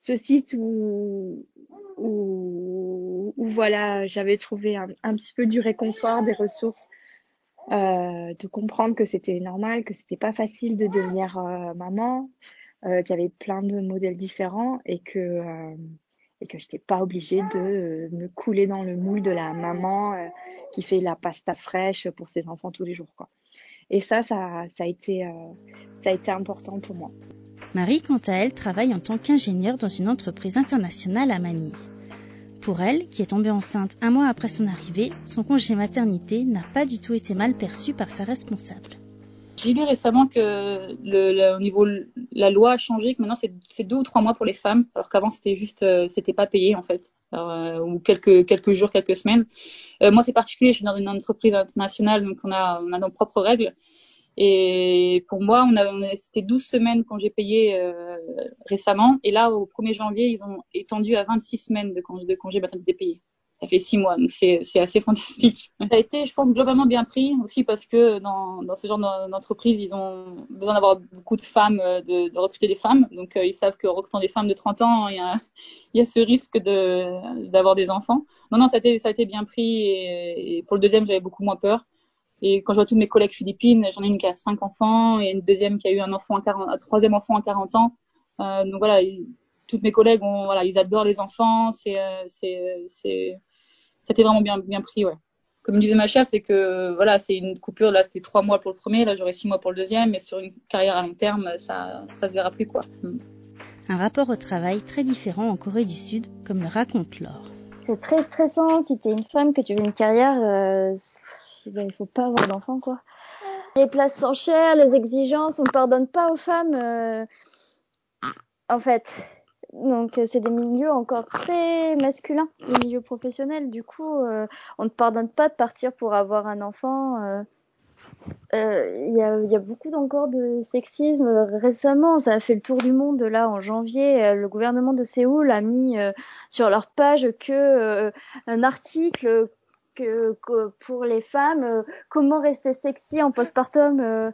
[SPEAKER 1] ce site où, où, voilà, j'avais trouvé un, un, petit peu du réconfort, des ressources, euh, de comprendre que c'était normal, que c'était pas facile de devenir euh, maman, euh, qu'il y avait plein de modèles différents et que euh, et que j'étais pas obligée de euh, me couler dans le moule de la maman euh, qui fait la pasta fraîche pour ses enfants tous les jours quoi. Et ça, ça, ça a été, ça a été important pour moi.
[SPEAKER 5] Marie, quant à elle, travaille en tant qu'ingénieure dans une entreprise internationale à Manille. Pour elle, qui est tombée enceinte un mois après son arrivée, son congé maternité n'a pas du tout été mal perçu par sa responsable.
[SPEAKER 3] J'ai lu récemment que le, au niveau la loi a changé, que maintenant c'est deux ou trois mois pour les femmes, alors qu'avant c'était juste euh, c'était pas payé en fait, euh, ou quelques jours, quelques semaines. Euh, moi c'est particulier, je suis dans une entreprise internationale, donc on a on a nos propres règles. Et pour moi, on a, c'était 12 semaines quand j'ai payé euh, récemment. Et là, au 1er janvier, ils ont étendu à 26 semaines de congé, de congé maternité payé. Ça fait six mois, donc c'est, c'est assez fantastique. Ça a été, je pense, globalement bien pris aussi parce que dans, dans ce genre d'entreprise, ils ont besoin d'avoir beaucoup de femmes, euh, de, de recruter des femmes. Donc, euh, ils savent que recrutant des femmes de 30 ans, il y a, il y a ce risque de, d'avoir des enfants. Non, non, ça a été, ça a été bien pris. Et pour le deuxième, j'avais beaucoup moins peur. Et quand je vois tous mes collègues philippines, j'en ai une qui a cinq enfants et une deuxième qui a eu un enfant à 40, un troisième enfant à 40 ans. Euh, donc voilà, toutes mes collègues ont, voilà, ils adorent les enfants. C'est, euh, c'est, c'est, c'était vraiment bien, bien pris, ouais. Comme disait ma chef, c'est que voilà, c'est une coupure. Là, c'était trois mois pour le premier, là j'aurai six mois pour le deuxième, mais sur une carrière à long terme, ça, ça se verra plus quoi. Hmm.
[SPEAKER 5] Un rapport au travail très différent en Corée du Sud, comme le raconte Laure.
[SPEAKER 2] C'est très stressant si t'es une femme que tu veux une carrière. Euh ben, il faut pas avoir d'enfants, quoi. Les places sont chères, les exigences, on pardonne pas aux femmes, euh, en fait. Donc c'est des milieux encore très masculins, les milieux professionnels. Du coup, euh, on ne pardonne pas de partir pour avoir un enfant. Euh, il y, a, y, a, beaucoup encore de sexisme. Récemment, ça a fait le tour du monde. Là, en janvier, le gouvernement de Séoul a mis sur leur page que un article que, pour les femmes, euh, comment rester sexy en postpartum. Euh.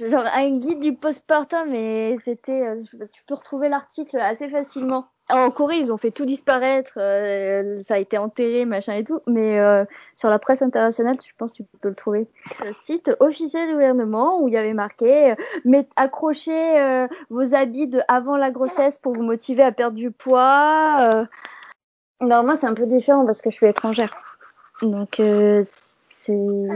[SPEAKER 2] genre un guide du postpartum mais c'était euh, tu peux retrouver l'article assez facilement en Corée ils ont fait tout disparaître euh, ça a été enterré machin et tout mais euh, sur la presse internationale je pense que tu peux le trouver le site officiel du gouvernement où il y avait marqué mais accrochez vos habits de avant la grossesse pour vous motiver à perdre du poids moi c'est un peu différent parce que je suis étrangère donc je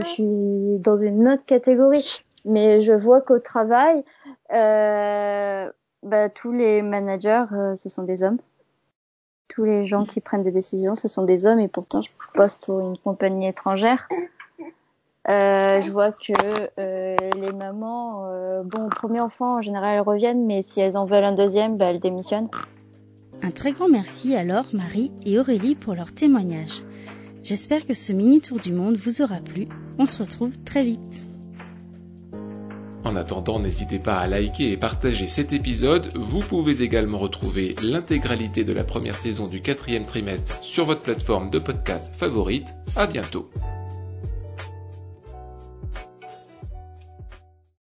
[SPEAKER 2] suis dans une autre catégorie mais je vois qu'au travail, euh, bah, tous les managers, euh, ce sont des hommes. Tous les gens qui prennent des décisions, ce sont des hommes. Et pourtant, je bosse pour une compagnie étrangère. Euh, je vois que euh, les mamans, euh, bon, premier enfant, en général, elles reviennent, mais si elles en veulent un deuxième, bah, elles démissionnent.
[SPEAKER 5] Un très grand merci alors Marie et Aurélie pour leur témoignage. J'espère que ce mini tour du monde vous aura plu. On se retrouve très vite.
[SPEAKER 4] En attendant, n'hésitez pas à liker et partager cet épisode. Vous pouvez également retrouver l'intégralité de la première saison du quatrième trimestre sur votre plateforme de podcast favorite. À bientôt.